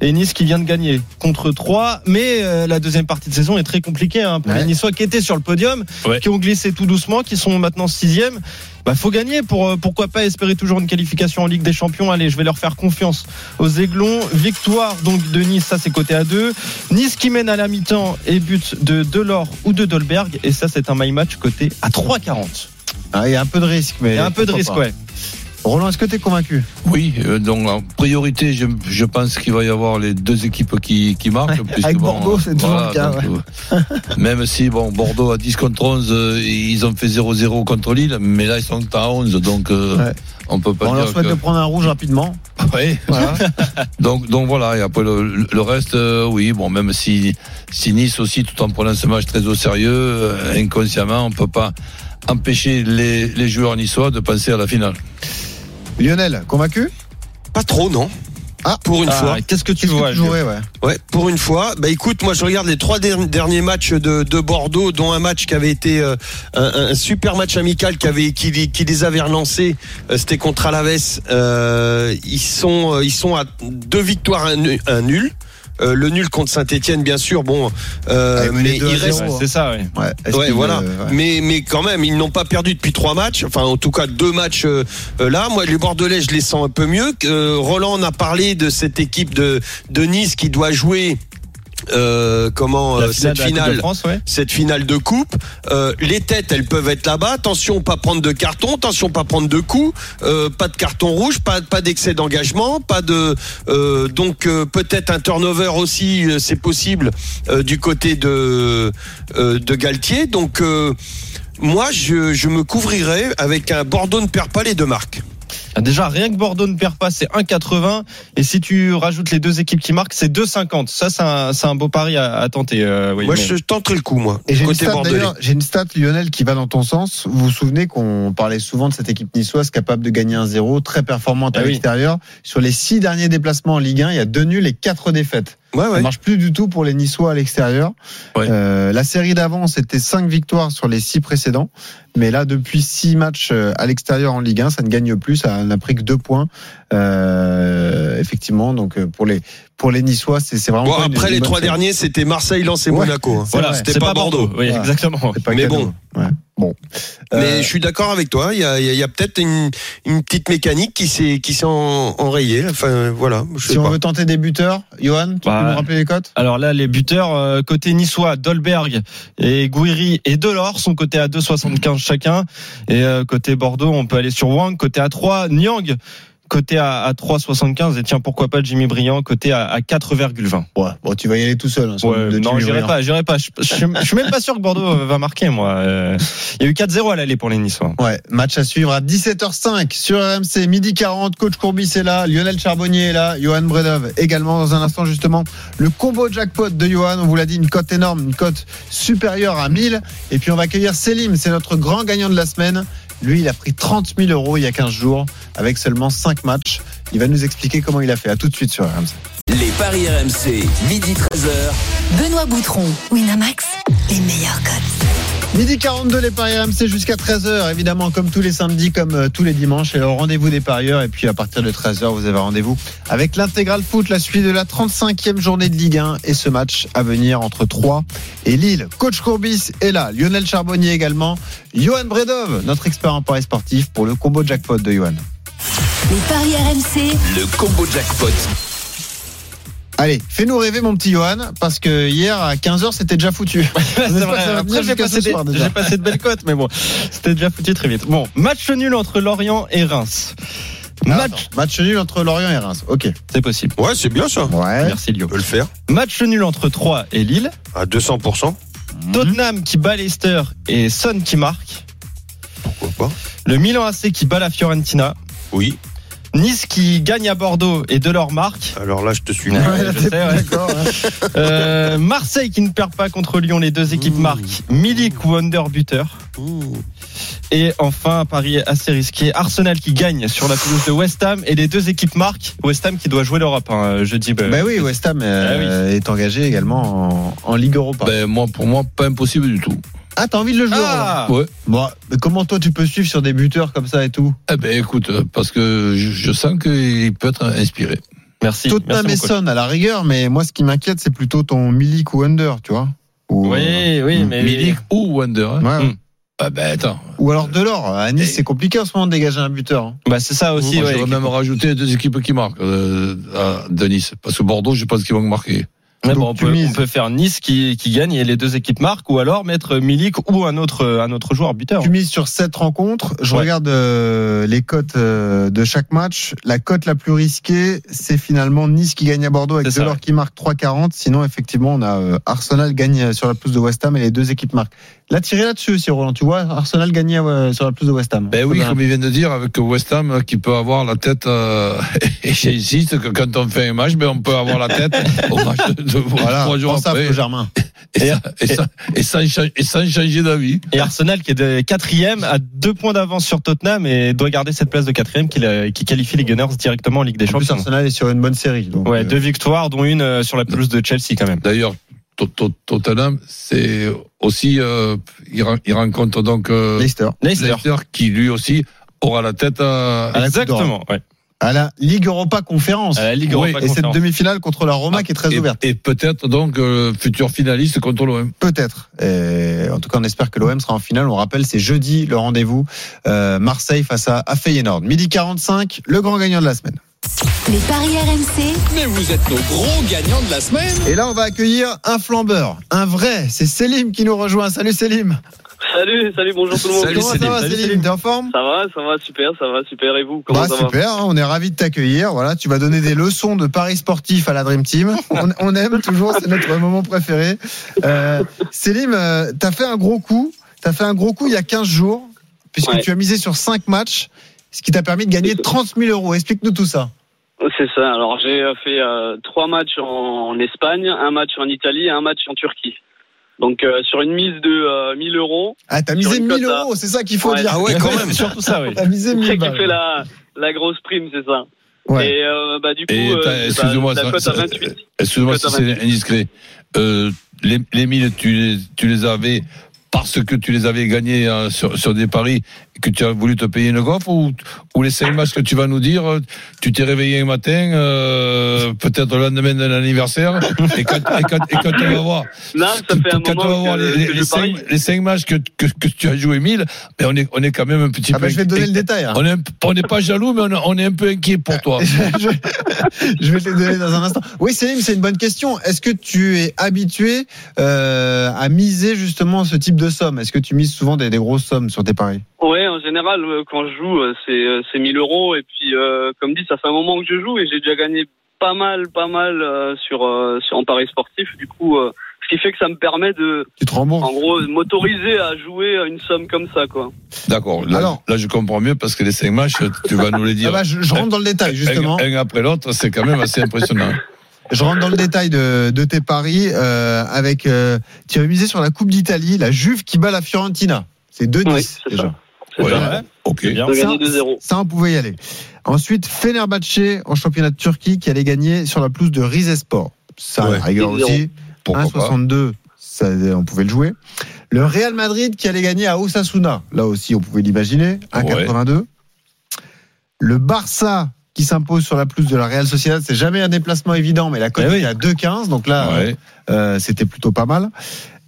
Et Nice qui vient de gagner contre 3. Mais euh, la deuxième partie de saison est très compliquée hein, pour Ouais. les Niçois qui étaient sur le podium, Ouais. qui ont glissé tout doucement, qui sont maintenant sixième. Bah, faut gagner pour euh, pourquoi pas espérer toujours une qualification en Ligue des Champions. Allez, je vais leur faire confiance aux Aiglons. Victoire donc de Nice, ça c'est côté à 2 Nice qui mène à la mi-temps et but de Delors ou de Dolberg et ça c'est un my match côté à 3,40. Ah, Il y a un peu de risque, mais Il y a un peu de risque, pas. ouais. Roland, est-ce que tu es convaincu? Oui, euh, donc en priorité, je, je pense qu'il va y avoir les deux équipes qui, qui marquent. Ouais, avec bon, Bordeaux, c'est toujours voilà, le cas, donc, même si bon, Bordeaux à 10 contre 11, euh, ils ont fait 0-0 contre Lille, mais là ils sont à 11, donc euh, Ouais. on peut pas On leur souhaite que... de prendre un rouge rapidement. Ouais. Voilà. donc, donc voilà, et après le, le reste, euh, oui, bon, même si, si Nice aussi, tout en prenant ce match très au sérieux, inconsciemment, on peut pas empêcher les, les joueurs niçois de penser à la finale. Lionel, convaincu? Pas trop, non. Ah. pour une Ah, fois. Qu'est-ce que tu Qu'est-ce que vois tu Julien jouerais, ouais. Ouais, pour une fois. Bah écoute, moi je regarde les trois der- derniers matchs de, de Bordeaux, dont un match qui avait été euh, un, un super match amical qui avait qui, les- qui les avait relancés. Euh, C'était contre Alaves. Euh, ils sont ils sont à deux victoires, un nul. Euh, le nul contre Saint-Etienne, bien sûr. Bon, euh, mais il reste. Ouais, C'est ça, ouais. Ouais, voilà. euh, ouais. Mais mais quand même, ils n'ont pas perdu depuis trois matchs. Enfin, en tout cas, deux matchs là. Moi, les Bordelais, je les sens un peu mieux. Euh, Roland en a parlé de cette équipe de de Nice qui doit jouer. Euh, comment euh, finale cette finale France, ouais. cette finale de coupe Euh, les têtes elles peuvent être là-bas. Attention pas prendre de carton. Attention pas prendre de coups. Euh, pas de carton rouge pas pas d'excès d'engagement pas de euh, donc euh, peut-être un turnover aussi euh, c'est possible euh, du côté de euh, de Galtier. Donc euh, moi je, je me couvrirais avec un Bordeaux ne perd pas les deux marques Déjà, rien que Bordeaux ne perd pas, c'est 1,80. Et si tu rajoutes les deux équipes qui marquent, c'est 2,50. Ça, c'est un, c'est un beau pari à, à tenter. euh, oui, moi mais- je tenterai le coup moi Et j'ai une, stat, bordelais d'ailleurs, j'ai une stat, Lionel, qui va dans ton sens. Vous vous souvenez qu'on parlait souvent de cette équipe niçoise capable de gagner un 0 très performante à Ah oui. l'extérieur. Sur les six derniers déplacements en Ligue 1, il y a deux nuls et quatre défaites. Ouais Ça ouais marche plus du tout pour les Niçois à l'extérieur. Ouais. Euh, la série d'avant, c'était cinq victoires sur les six précédents. Mais là, depuis six matchs euh, à l'extérieur en Ligue 1, ça ne gagne plus. Ça n'a pris que deux points. Euh, effectivement, donc euh, pour les pour les Niçois, c'est c'est vraiment. Bon, pas une- après une les bonne trois série. derniers c'était Marseille Lens et Ouais. Monaco hein. Voilà, c'était c'est pas Bordeaux. Oui, Voilà. exactement. Pas Mais cadeau. bon. Ouais. Bon. Mais Euh, je suis d'accord avec toi. Il y a, il y a- il y a peut-être une, une petite mécanique qui s'est qui s'est en- enrayée. Enfin voilà. Je sais si on veut tenter des buteurs, Johan, tu Bah, peux nous rappeler les cotes? Alors là, les buteurs euh, côté niçois, Dolberg et Gouiri et Delors sont cotés à 2,75 chacun. Et euh, côté Bordeaux, on peut aller sur Wang, côté à 3, Nyang côté à, à 3,75 et tiens pourquoi pas Jimmy Briand côté à, à 4,20. Ouais, bon, tu vas y aller tout seul. hein, Ouais, de non, j'irai pas, j'irai pas. Je, je, je suis même pas sûr que Bordeaux va marquer moi. Euh, Il y a eu 4-0 à l'aller pour les Niçois. Ouais, match à suivre à 17h05 sur RMC, midi 40. Coach Courbis est là, Lionel Charbonnier est là, Johan Bredov également dans un instant justement. Le combo jackpot de Johan, on vous l'a dit, une cote énorme, une cote supérieure à 1000. Et puis on va accueillir Selim, c'est notre grand gagnant de la semaine. Lui, il a pris 30 000 euros il y a 15 jours avec seulement 5 matchs. Il va nous expliquer comment il a fait. À tout de suite sur RMC. Les paris RMC, midi 13h. Benoît Boutron, Winamax, les meilleurs cotes. Midi 42, les paris RMC jusqu'à 13h, évidemment, comme tous les samedis, comme euh, tous les dimanches. Et le rendez-vous des parieurs. Et puis, à partir de 13h, vous avez rendez-vous avec l'intégral foot, la suite de la 35e journée de Ligue 1 et ce match à venir entre 3 et Lille. Coach Courbis est là, Lionel Charbonnier également, Johan Bredov, notre expert en paris sportif pour le combo jackpot de Johan. Les paris RMC, Le combo jackpot. Allez, fais-nous rêver, mon petit Johan, parce que hier à 15h, c'était déjà foutu. J'ai passé, de belles cotes, mais bon, c'était déjà foutu très vite. Bon, match nul entre Lorient et Reims. Ah, Match, attends, match nul entre Lorient et Reims. Ok. c'est possible. Ouais, c'est bien ça. Ouais. Merci Lio. On peut le faire Match nul entre 3 et Lille. à 200% Tottenham qui bat Leicester et Son qui marque. pourquoi Le Milan AC qui bat la Fiorentina. Oui. Nice qui gagne à Bordeaux et de leur marque. Alors là, je te suis. Ouais, je sais, ouais. Euh, Marseille qui ne perd pas contre Lyon, les deux équipes marquent. Milik ou under buteur. Et enfin, un pari assez risqué. Arsenal qui gagne sur la pelouse de West Ham et les deux équipes marquent. West Ham qui doit jouer l'Europe hein, jeudi. Bah oui, West Ham euh, est engagé également en, en Ligue Europa. Ben, moi, pour moi, pas impossible du tout. Ah, t'as envie de le jouer Ah Ouais. Bon, mais comment toi tu peux suivre sur des buteurs comme ça et tout Eh ben, écoute, parce que je, je sens qu'il peut être inspiré. Merci. Tottenham et Merci, mon coach. Son à la rigueur, mais moi ce qui m'inquiète c'est plutôt ton Milik ou Under, tu vois ou, Oui, oui, Mm. mais. Milik ou Wonder. Hein. Ouais, ouais. Mm. Ah ben, attends. Ou alors Delors. À Nice, c'est compliqué en ce moment de dégager un buteur. hein. Bah, c'est ça aussi. Moi, ouais, J'aurais même rajouté deux équipes qui marquent euh, à de Nice. Parce que Bordeaux, je pense qu'ils vont marquer. Ouais, Donc, bon, on, peut, mises. on peut faire Nice qui, qui gagne et les deux équipes marquent, ou alors mettre Milik ou un autre, un autre joueur buteur. Tu mises sur cette rencontre. Je Ouais. regarde euh, les cotes euh, de chaque match. La cote la plus risquée, c'est finalement Nice qui gagne à Bordeaux avec Delors qui marque 3,40. Sinon, effectivement, on a euh, Arsenal gagne sur la pelouse de West Ham et les deux équipes marquent. Là, tiré là-dessus aussi, Roland. Tu vois, Arsenal gagnait euh, sur la pelouse de West Ham. Ben oui, comme il vient de dire, avec West Ham euh, qui peut avoir la tête. Euh, et j'insiste que quand on fait un match, ben on peut avoir la tête au match de, de Voilà, trois jours pense à après. Flo Germain. Et, ça- et, ça- et sans, cha- et sans changer d'avis. Et Arsenal qui est de quatrième a deux points d'avance sur Tottenham et doit garder cette place de quatrième qui, qui qualifie les Gunners directement en Ligue des En plus, Champions. Arsenal est sur une bonne série. Donc, Ouais, euh, deux victoires, dont une euh, sur la pelouse de Chelsea quand même. D'ailleurs, Tottenham, c'est aussi. Euh, il, ren- il rencontre donc euh, Leicester. Leicester. Leicester qui lui aussi aura la tête à. À la. Exactement. Ouais. À la Ligue Europa Conférence. À la Ligue Oui, Europa Et cette demi-finale contre la Roma qui est très et, ouverte. et peut-être donc euh, futur finaliste contre l'OM. Peut-être. En tout cas, on espère que l'OM sera en finale. On rappelle, c'est jeudi le rendez-vous. Euh, Marseille face à, à Feyenoord. Midi 45, le grand gagnant de la semaine. Les paris RMC, Mais vous êtes nos gros gagnants de la semaine. Et là, on va accueillir un flambeur, un vrai. C'est Selim qui nous rejoint. Salut Selim. Salut, salut, bonjour tout le monde. Salut, Comment ça va Salut. T'es en forme? Ça va, ça va, super, ça va, super. Et vous, comment bah, ça super, hein, on est ravis de t'accueillir. Voilà, tu vas donner des leçons de paris sportif à la Dream Team. On, on aime toujours, c'est notre moment préféré. Euh, Selim, euh, t'as fait un gros coup. T'as fait un gros coup il y a 15 jours, puisque Ouais. tu as misé sur 5 matchs, ce qui t'a permis de gagner 30 000 euros. Explique-nous tout ça. va C'est ça. Alors, j'ai euh, fait euh, trois matchs en, en Espagne, un match en Italie et un match en Turquie. Donc, euh, sur une mise de euh, 1000 euros, Ah, t'as misé une 1000 cote à- euros, c'est ça qu'il faut Ouais. dire. Ah ouais, quand même. C'est surtout ça, oui. T'as misé c'est 1000 qui balles. fait la, la grosse prime, c'est ça. Ouais. Et euh, bah, du coup, euh, bah, excuse-moi, la ça- cote ça- à 28. Excuse-moi si c'est indiscret. Euh, les, les 1000, tu les, tu les avais parce que tu les avais gagnés sur, sur des paris que tu as voulu te payer une gaufre ou, ou les 5 matchs que tu vas nous dire, tu t'es réveillé un matin, euh, peut-être le lendemain de l'anniversaire, et quand, et, quand, et quand on va voir, Là, ça fait un quand on va moment voir que, les, les, les cinq, les cinq matchs que, que, que tu as joué 1000, mais on est, on est quand même un petit Ah peu bah, je vais te donner le détail. hein. On n'est pas jaloux, mais on, est- on est un peu inquiet pour toi. je, je vais te le donner dans un instant. Oui, Céline, c'est une bonne question. Est-ce que tu es habitué euh, à miser justement ce type de somme? Est-ce que tu mises souvent des, des grosses sommes sur tes paris? Ouais, en général, euh, quand je joue, euh, c'est euh, c'est 1000 euros. Et puis, euh, comme dit, ça fait un moment que je joue et j'ai déjà gagné pas mal, pas mal euh, sur, euh, sur en paris sportif. Du coup, euh, ce qui fait que ça me permet de, Tu te en gros, de m'autoriser à jouer à une somme comme ça, quoi. D'accord. Là, Alors- là, je comprends mieux parce que les cinq matchs, tu vas nous les Ah dire. bah, je, je rentre dans le détail justement. Un, un après l'autre, c'est quand même assez impressionnant. Je rentre dans le détail de, de tes paris euh, avec. euh, tu as misé sur la Coupe d'Italie, la Juve qui bat la Fiorentina. C'est 2-10 Oui, c'est déjà. ça. Ouais, ça. ok. bien. Ça, gagner 2-0. Ça, on pouvait y aller. Ensuite, Fenerbahçe en championnat de Turquie qui allait gagner sur la pelouse de Rizespor. Ça, Ouais. la rigueur 10-0. aussi. Pourquoi pas 1,62, ça, on pouvait le jouer. Le Real Madrid qui allait gagner à Osasuna. Là aussi, on pouvait l'imaginer. 1,82. Le Barça qui s'impose sur la pelouse de la Real Sociedad. C'est jamais un déplacement évident, mais la cote Eh oui. est à 2,15. Donc là, Ouais. euh, c'était plutôt pas mal.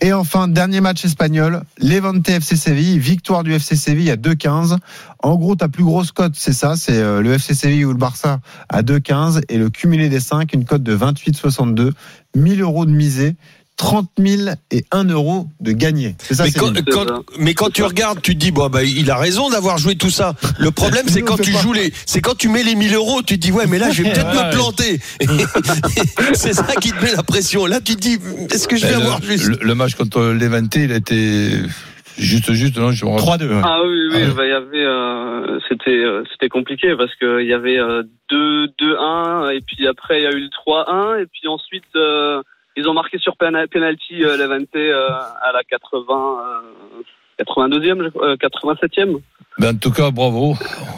Et enfin, dernier match espagnol, Levante FC Séville, victoire du FC Séville à 2,15. En gros, ta plus grosse cote, c'est ça, c'est euh, le FC Séville ou le Barça à 2,15 et le cumulé des 5, une cote de 28,62. 1000 euros de misée, 30 000 et 1 euro de gagné. C'est ça, Mais quand, quand- mais quand tu regardes, tu te dis, bon, bah, il a raison d'avoir joué tout ça. Le problème, c'est quand tu pas. joues les, c'est quand tu mets les 1000 euros, tu te dis, ouais, mais là, je vais peut-être Ouais, me planter. c'est ça qui te met la pression. Là, tu te dis, est-ce que je vais Ben, avoir le, juste? le- le match contre Levante, il a été Juste, juste, non, je me 3-2. ouais. Ah oui, oui, Ah ouais. bah, il y avait, euh, c'était, euh, c'était compliqué parce que il y avait euh, 2-2-1 et puis après il y a eu le 3-1 et puis ensuite euh, ils ont marqué sur pena- penalty euh, Levante euh, à la 80, euh, 82e, je crois, euh, 87e. Ben, en tout cas, bravo.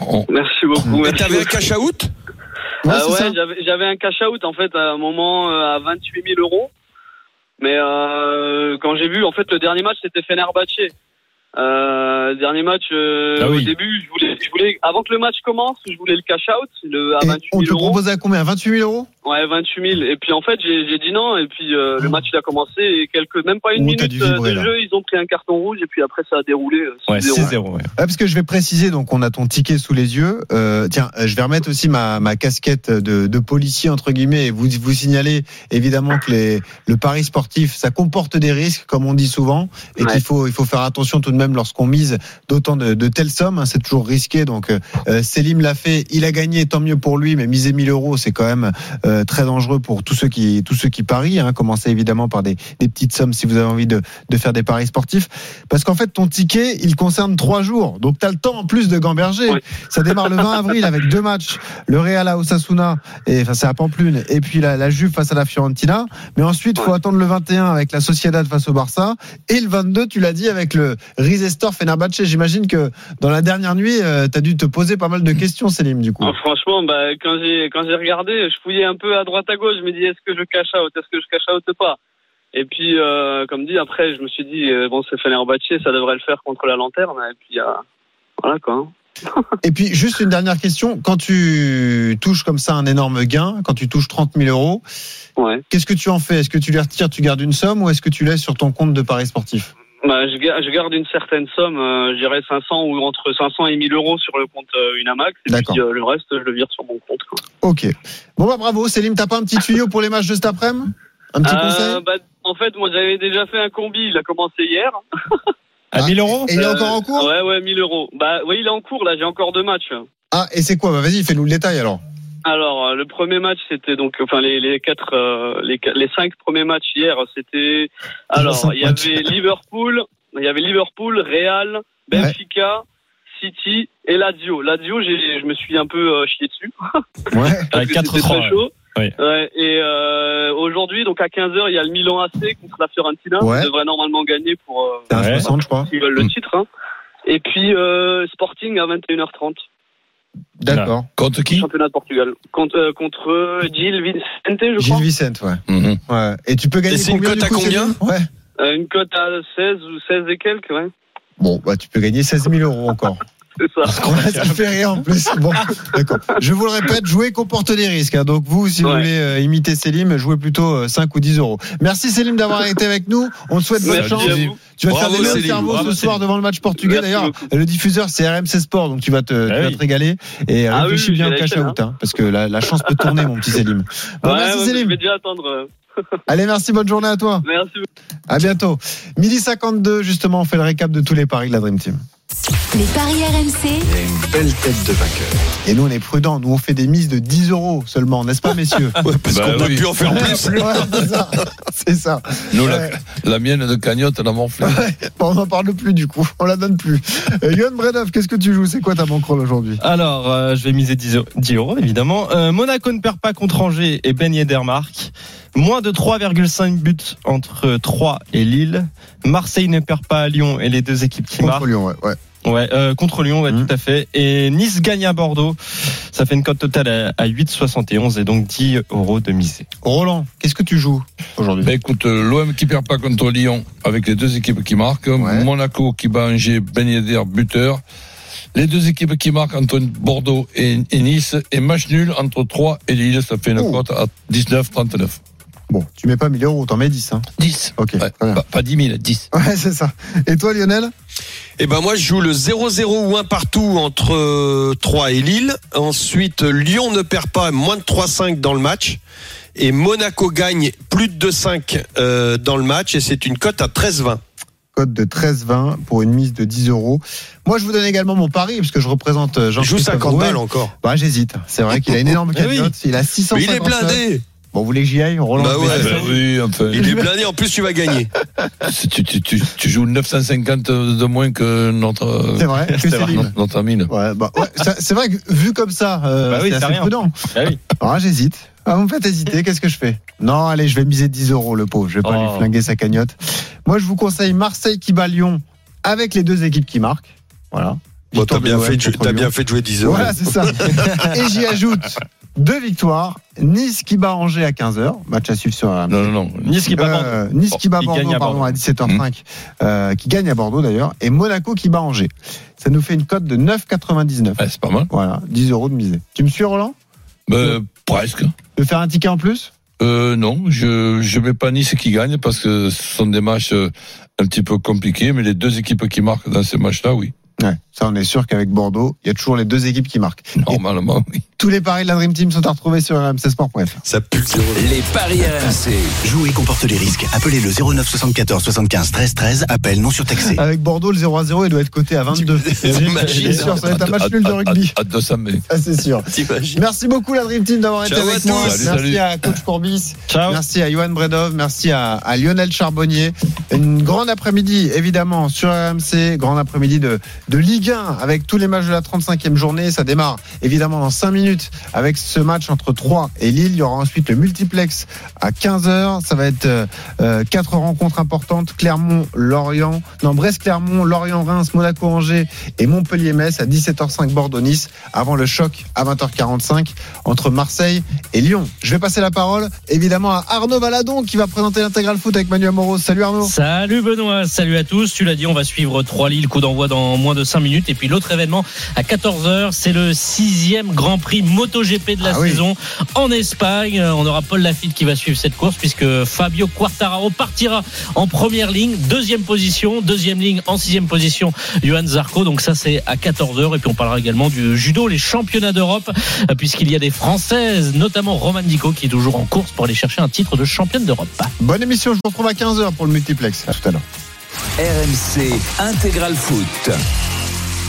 On- Merci beaucoup. Et merci t'avais un cash out? Ouais, Ah ça. ouais, j'avais, j'avais un cash out en fait à un moment euh, à 28 000 euros. Mais euh, quand j'ai vu, en fait, le dernier match c'était Fenerbahçe. Euh, dernier match euh, Ah oui. au début, je voulais, je voulais, avant que le match commence, je voulais le cash out le, à Et 28 on 000 te euros. proposait à combien? 28 000 euros? Ouais, 28 000. Et puis en fait, j'ai, j'ai dit non. Et puis euh, le match il a commencé et quelques, même pas une minute vibrer, euh, de là. jeu, ils ont pris un carton rouge et puis après ça a déroulé. euh, Ouais, 6-0. 6-0. ouais. Ouais, parce que je vais préciser, donc on a ton ticket sous les yeux. Euh, tiens, euh, je vais remettre aussi ma, ma casquette de, de policier entre guillemets et vous vous signaler évidemment que les, le pari sportif ça comporte des risques comme on dit souvent et Ouais. qu'il faut il faut faire attention tout de même lorsqu'on mise d'autant de, de telles sommes. hein, c'est toujours risqué. Donc euh, euh, Selim l'a fait, il a gagné, tant mieux pour lui. Mais miser 1000 euros, c'est quand même euh, très dangereux pour tous ceux qui tous ceux qui parient. Hein. Commencez évidemment par des, des petites sommes si vous avez envie de, de faire des paris sportifs. Parce qu'en fait, ton ticket, il concerne trois jours. Donc, tu as le temps en plus de gamberger. Oui. Ça démarre le 20 avril avec deux matchs. Le Real à Osasuna, et, enfin, c'est à Pamplune, et puis la, la Juve face à la Fiorentina. Mais ensuite, il faut attendre le 21 avec la Sociedad face au Barça. Et le 22, tu l'as dit, avec le Rizestor Fenerbahçe. J'imagine que dans la dernière nuit, tu as dû te poser pas mal de questions, Célim, du coup. Ah, franchement, bah, quand j'ai quand j'ai regardé, je fouillais un peu à droite à gauche. Je me dis est-ce que je cash out, est-ce que je cash out pas? Et puis, euh, comme dit, après, je me suis dit euh, bon, c'est Fenerbahçe, ça devrait le faire contre la lanterne. Et puis, euh, voilà quoi. hein. Et puis, juste une dernière question. Quand tu touches comme ça un énorme gain, quand tu touches 30 000 euros, Ouais. qu'est-ce que tu en fais? Est-ce que tu les retires, tu gardes une somme ou est-ce que tu laisses sur ton compte de paris sportif? Bah, je, je garde une certaine somme, euh, je dirais 500 ou entre 500 et 1000 euros sur le compte euh, Unamax. Et D'accord. puis euh, le reste, je le vire sur mon compte. quoi. Ok. Bon bah bravo, Célim, t'as pas un petit tuyau pour les matchs de cet après-midi? Un petit Euh, conseil? bah, en fait, moi, j'avais déjà fait un combi. Il a commencé hier. À 1000 euros? Et il est encore en cours? Ouais, ouais, 1000 euros. Bah, oui, il est en cours. Là, j'ai encore deux matchs. Ah, et c'est quoi? Bah vas-y, fais-nous le détail alors. Alors, euh, le premier match, c'était donc, enfin, les, les quatre, euh, les, cinq premiers matchs hier, c'était. Alors, il y matchs. avait Liverpool, il y avait Liverpool, Real, Benfica, City et Lazio. Lazio, j'ai, je me suis un peu euh, chié dessus. Ouais. parce Ouais, que 4-3, c'était très ouais. chaud. Ouais. Ouais, et euh, aujourd'hui, donc à 15h, il y a le Milan AC contre la Fiorentina. Ouais. Ils devraient normalement gagner pour euh, C'est un Ouais. 60, je crois. s'ils veulent le Mm. titre. hein. Et puis euh, Sporting à 21h30, D'accord. Contre qui championnat de Portugal, contre, euh, contre euh, Gil Vicente, je Gilles crois. Vicente, ouais. Mhm. ouais. Et tu peux gagner c'est une combien cote à combien Ouais. Euh, une cote à 16 ou 16 et quelques, ouais. Bon, bah tu peux gagner 16 000 euros encore. C'est ça. Ouais, ça fait rire en plus. Bon, d'accord. Je vous le répète, jouer comporte des risques. hein. Donc vous, si vous voulez euh, imiter Célim, jouez plutôt euh, 5 ou 10 euros. Merci Célim d'avoir été avec nous. On te souhaite bonne chance. Tu vas te Bravo, faire des nœuds au Célim. cerveau Bravo, ce soir devant le match portugais. Merci D'ailleurs, beaucoup. le diffuseur c'est RMC Sport, donc tu vas te, tu Ah vas oui. te régaler et euh, Ah réfléchis oui, bien au cash out, hein, parce que la, la chance peut tourner, mon petit Célim. Bon, Ouais, merci ouais, je vais déjà attendre. Allez, merci, bonne journée à toi. Merci. À bientôt. Midi 52, justement, on fait le récap de tous les paris de la Dream Team. Les paris RMC, Il y a une belle tête de vainqueur. Et nous, on est prudents. Nous, on fait des mises de 10 euros seulement, n'est-ce pas, messieurs Ouais, parce Bah qu'on peut oui. plus en faire plus. Ouais, c'est ça. C'est ça. Nous, la, Ouais. la mienne de cagnotte, elle a morflé. Bon, on n'en parle plus du coup. On la donne plus. Euh, Yohan Bredov, qu'est-ce que tu joues? C'est quoi ta bankroll aujourd'hui? Alors, euh, je vais miser 10 euros, 10 euros, évidemment. Euh, Monaco ne perd pas contre Angers et Ben Yedder marque. Moins de 3,5 buts entre 3 et Lille. Marseille ne perd pas à Lyon et les deux équipes qui Contre marquent. Lyon, ouais. Ouais. Euh, contre Lyon, ouais, Mhm. tout à fait. Et Nice gagne à Bordeaux. Ça fait une cote totale à, à 8,71 et donc 10 euros de misée. Roland, qu'est-ce que tu joues aujourd'hui? Ben écoute, euh, l'OM qui perd pas contre Lyon avec les deux équipes qui marquent. Ouais. Monaco qui bat Angers, Ben Yedder, buteur. Les deux équipes qui marquent entre Bordeaux et, et Nice. Et match nul entre 3 et Lille. Ça fait une Oh. cote à 19,39. Bon, tu mets pas 1000 euros, t'en mets 10. Hein. 10. Ok, Ouais, bien. pas, pas 10 000, 10. Ouais, c'est ça. Et toi, Lionel? Et ben moi je joue le 0-0 ou 1 partout entre euh, 3 et Lille. Ensuite Lyon ne perd pas moins de 3-5 dans le match. Et Monaco gagne plus de 2-5 euh, dans le match et c'est une cote à 13-20. Code de 13,20 pour une mise de 10 euros. Moi, je vous donne également mon pari, parce que je représente euh, Je joue Jean-Christophe 50 Drouet. balles encore. Bah, j'hésite. C'est vrai qu'il a une énorme Eh oui. cagnotte. Il a 600 Mais il est blindé Bon, vous voulez que j'y aille Roland Bah je ouais, bah Oui, enfin. Il est blindé, en plus tu vas gagner. Tu, tu, tu, tu joues 950 de moins que notre, C'est vrai, que vrai, notre, notre amine. Ouais, bah, ouais, c'est vrai que vu comme ça, euh, Bah oui, c'est assez prudent. Bah oui. Ah, j'hésite. Ah, vous me faites hésiter, qu'est-ce que je fais? Non, allez, je vais miser 10 euros, le pauvre. Je vais pas Oh. lui flinguer sa cagnotte. Moi, je vous conseille Marseille qui bat Lyon avec les deux équipes qui marquent. Voilà. Bon, t'as bien, fait, Lyon. bien fait de jouer 10 euros. Voilà, c'est ça. Et j'y ajoute deux victoires. Nice qui bat Angers à 15h. Match à suivre sur. Non, non, non. Nice qui bat Euh, Bordeaux. Nice qui bat Bordeaux, à pardon, à 17h05, euh, qui gagne à Bordeaux d'ailleurs, et Monaco qui bat Angers. Ça nous fait une cote de 9,99. Ouais, c'est pas mal. Voilà, 10 euros de misée. Tu me suis, Roland? Euh, presque. Tu veux faire un ticket en plus? Euh, non, je je mets pas Nice qui gagne parce que ce sont des matchs euh, un petit peu compliqués, mais les deux équipes qui marquent dans ces matchs-là, oui. Ouais, ça on est sûr qu'avec Bordeaux, il y a toujours les deux équipes qui marquent. Normalement, oui. Tous les paris de la Dream Team sont à retrouver sur rmcsport.fr. Ça pue le zéro. Les paris RMC. Jouer comporte les risques. Appelez le 09 74 75 13 13. Appel non surtaxé. Avec Bordeaux, le 0 à 0, il doit être coté à 22. T'imagines C'est sûr, ça va être un match nul de rugby. 200 mètres. Ça, c'est sûr. Merci beaucoup la Dream Team d'avoir été avec nous. Salut, Merci à Coach Courbis. Ciao. Merci à Johan Bredov. Merci à, à Lionel Charbonnier. Une grande après-midi, évidemment, sur RMC. Grande après-midi de, de Ligue 1 avec tous les matchs de la 35e journée. Ça démarre évidemment dans 5 minutes avec ce match entre 3 et Lille. Il y aura ensuite le multiplex à 15h. Ça va être euh, euh, quatre rencontres importantes. Clermont, Lorient, non, Brest-Clermont, Lorient-Reims, Monaco-Angers et Montpellier-Metz à 17h05 Bordeaux-Nice avant le choc à 20h45 entre Marseille et Lyon. Je vais passer la parole évidemment à Arnaud Valadon qui va présenter l'intégral foot avec Manuel Moreau. Salut Arnaud. Salut Benoît, salut à tous. Tu l'as dit, on va suivre 3 Lille, coup d'envoi dans moins de 5 minutes. Et puis l'autre événement à 14h, c'est le sixième Grand Prix MotoGP de la Ah oui. saison en Espagne. On aura Paul Lafitte qui va suivre cette course puisque Fabio Quartararo partira en première ligne, deuxième position, deuxième ligne en sixième position, Johan Zarco. Donc ça c'est à 14h. Et puis on parlera également du judo, les championnats d'Europe, puisqu'il y a des Françaises, notamment Roman Dico qui est toujours en course pour aller chercher un titre de championne d'Europe. Bonne émission, je vous retrouve à 15h pour le multiplex. À tout à l'heure. RMC Intégral Foot.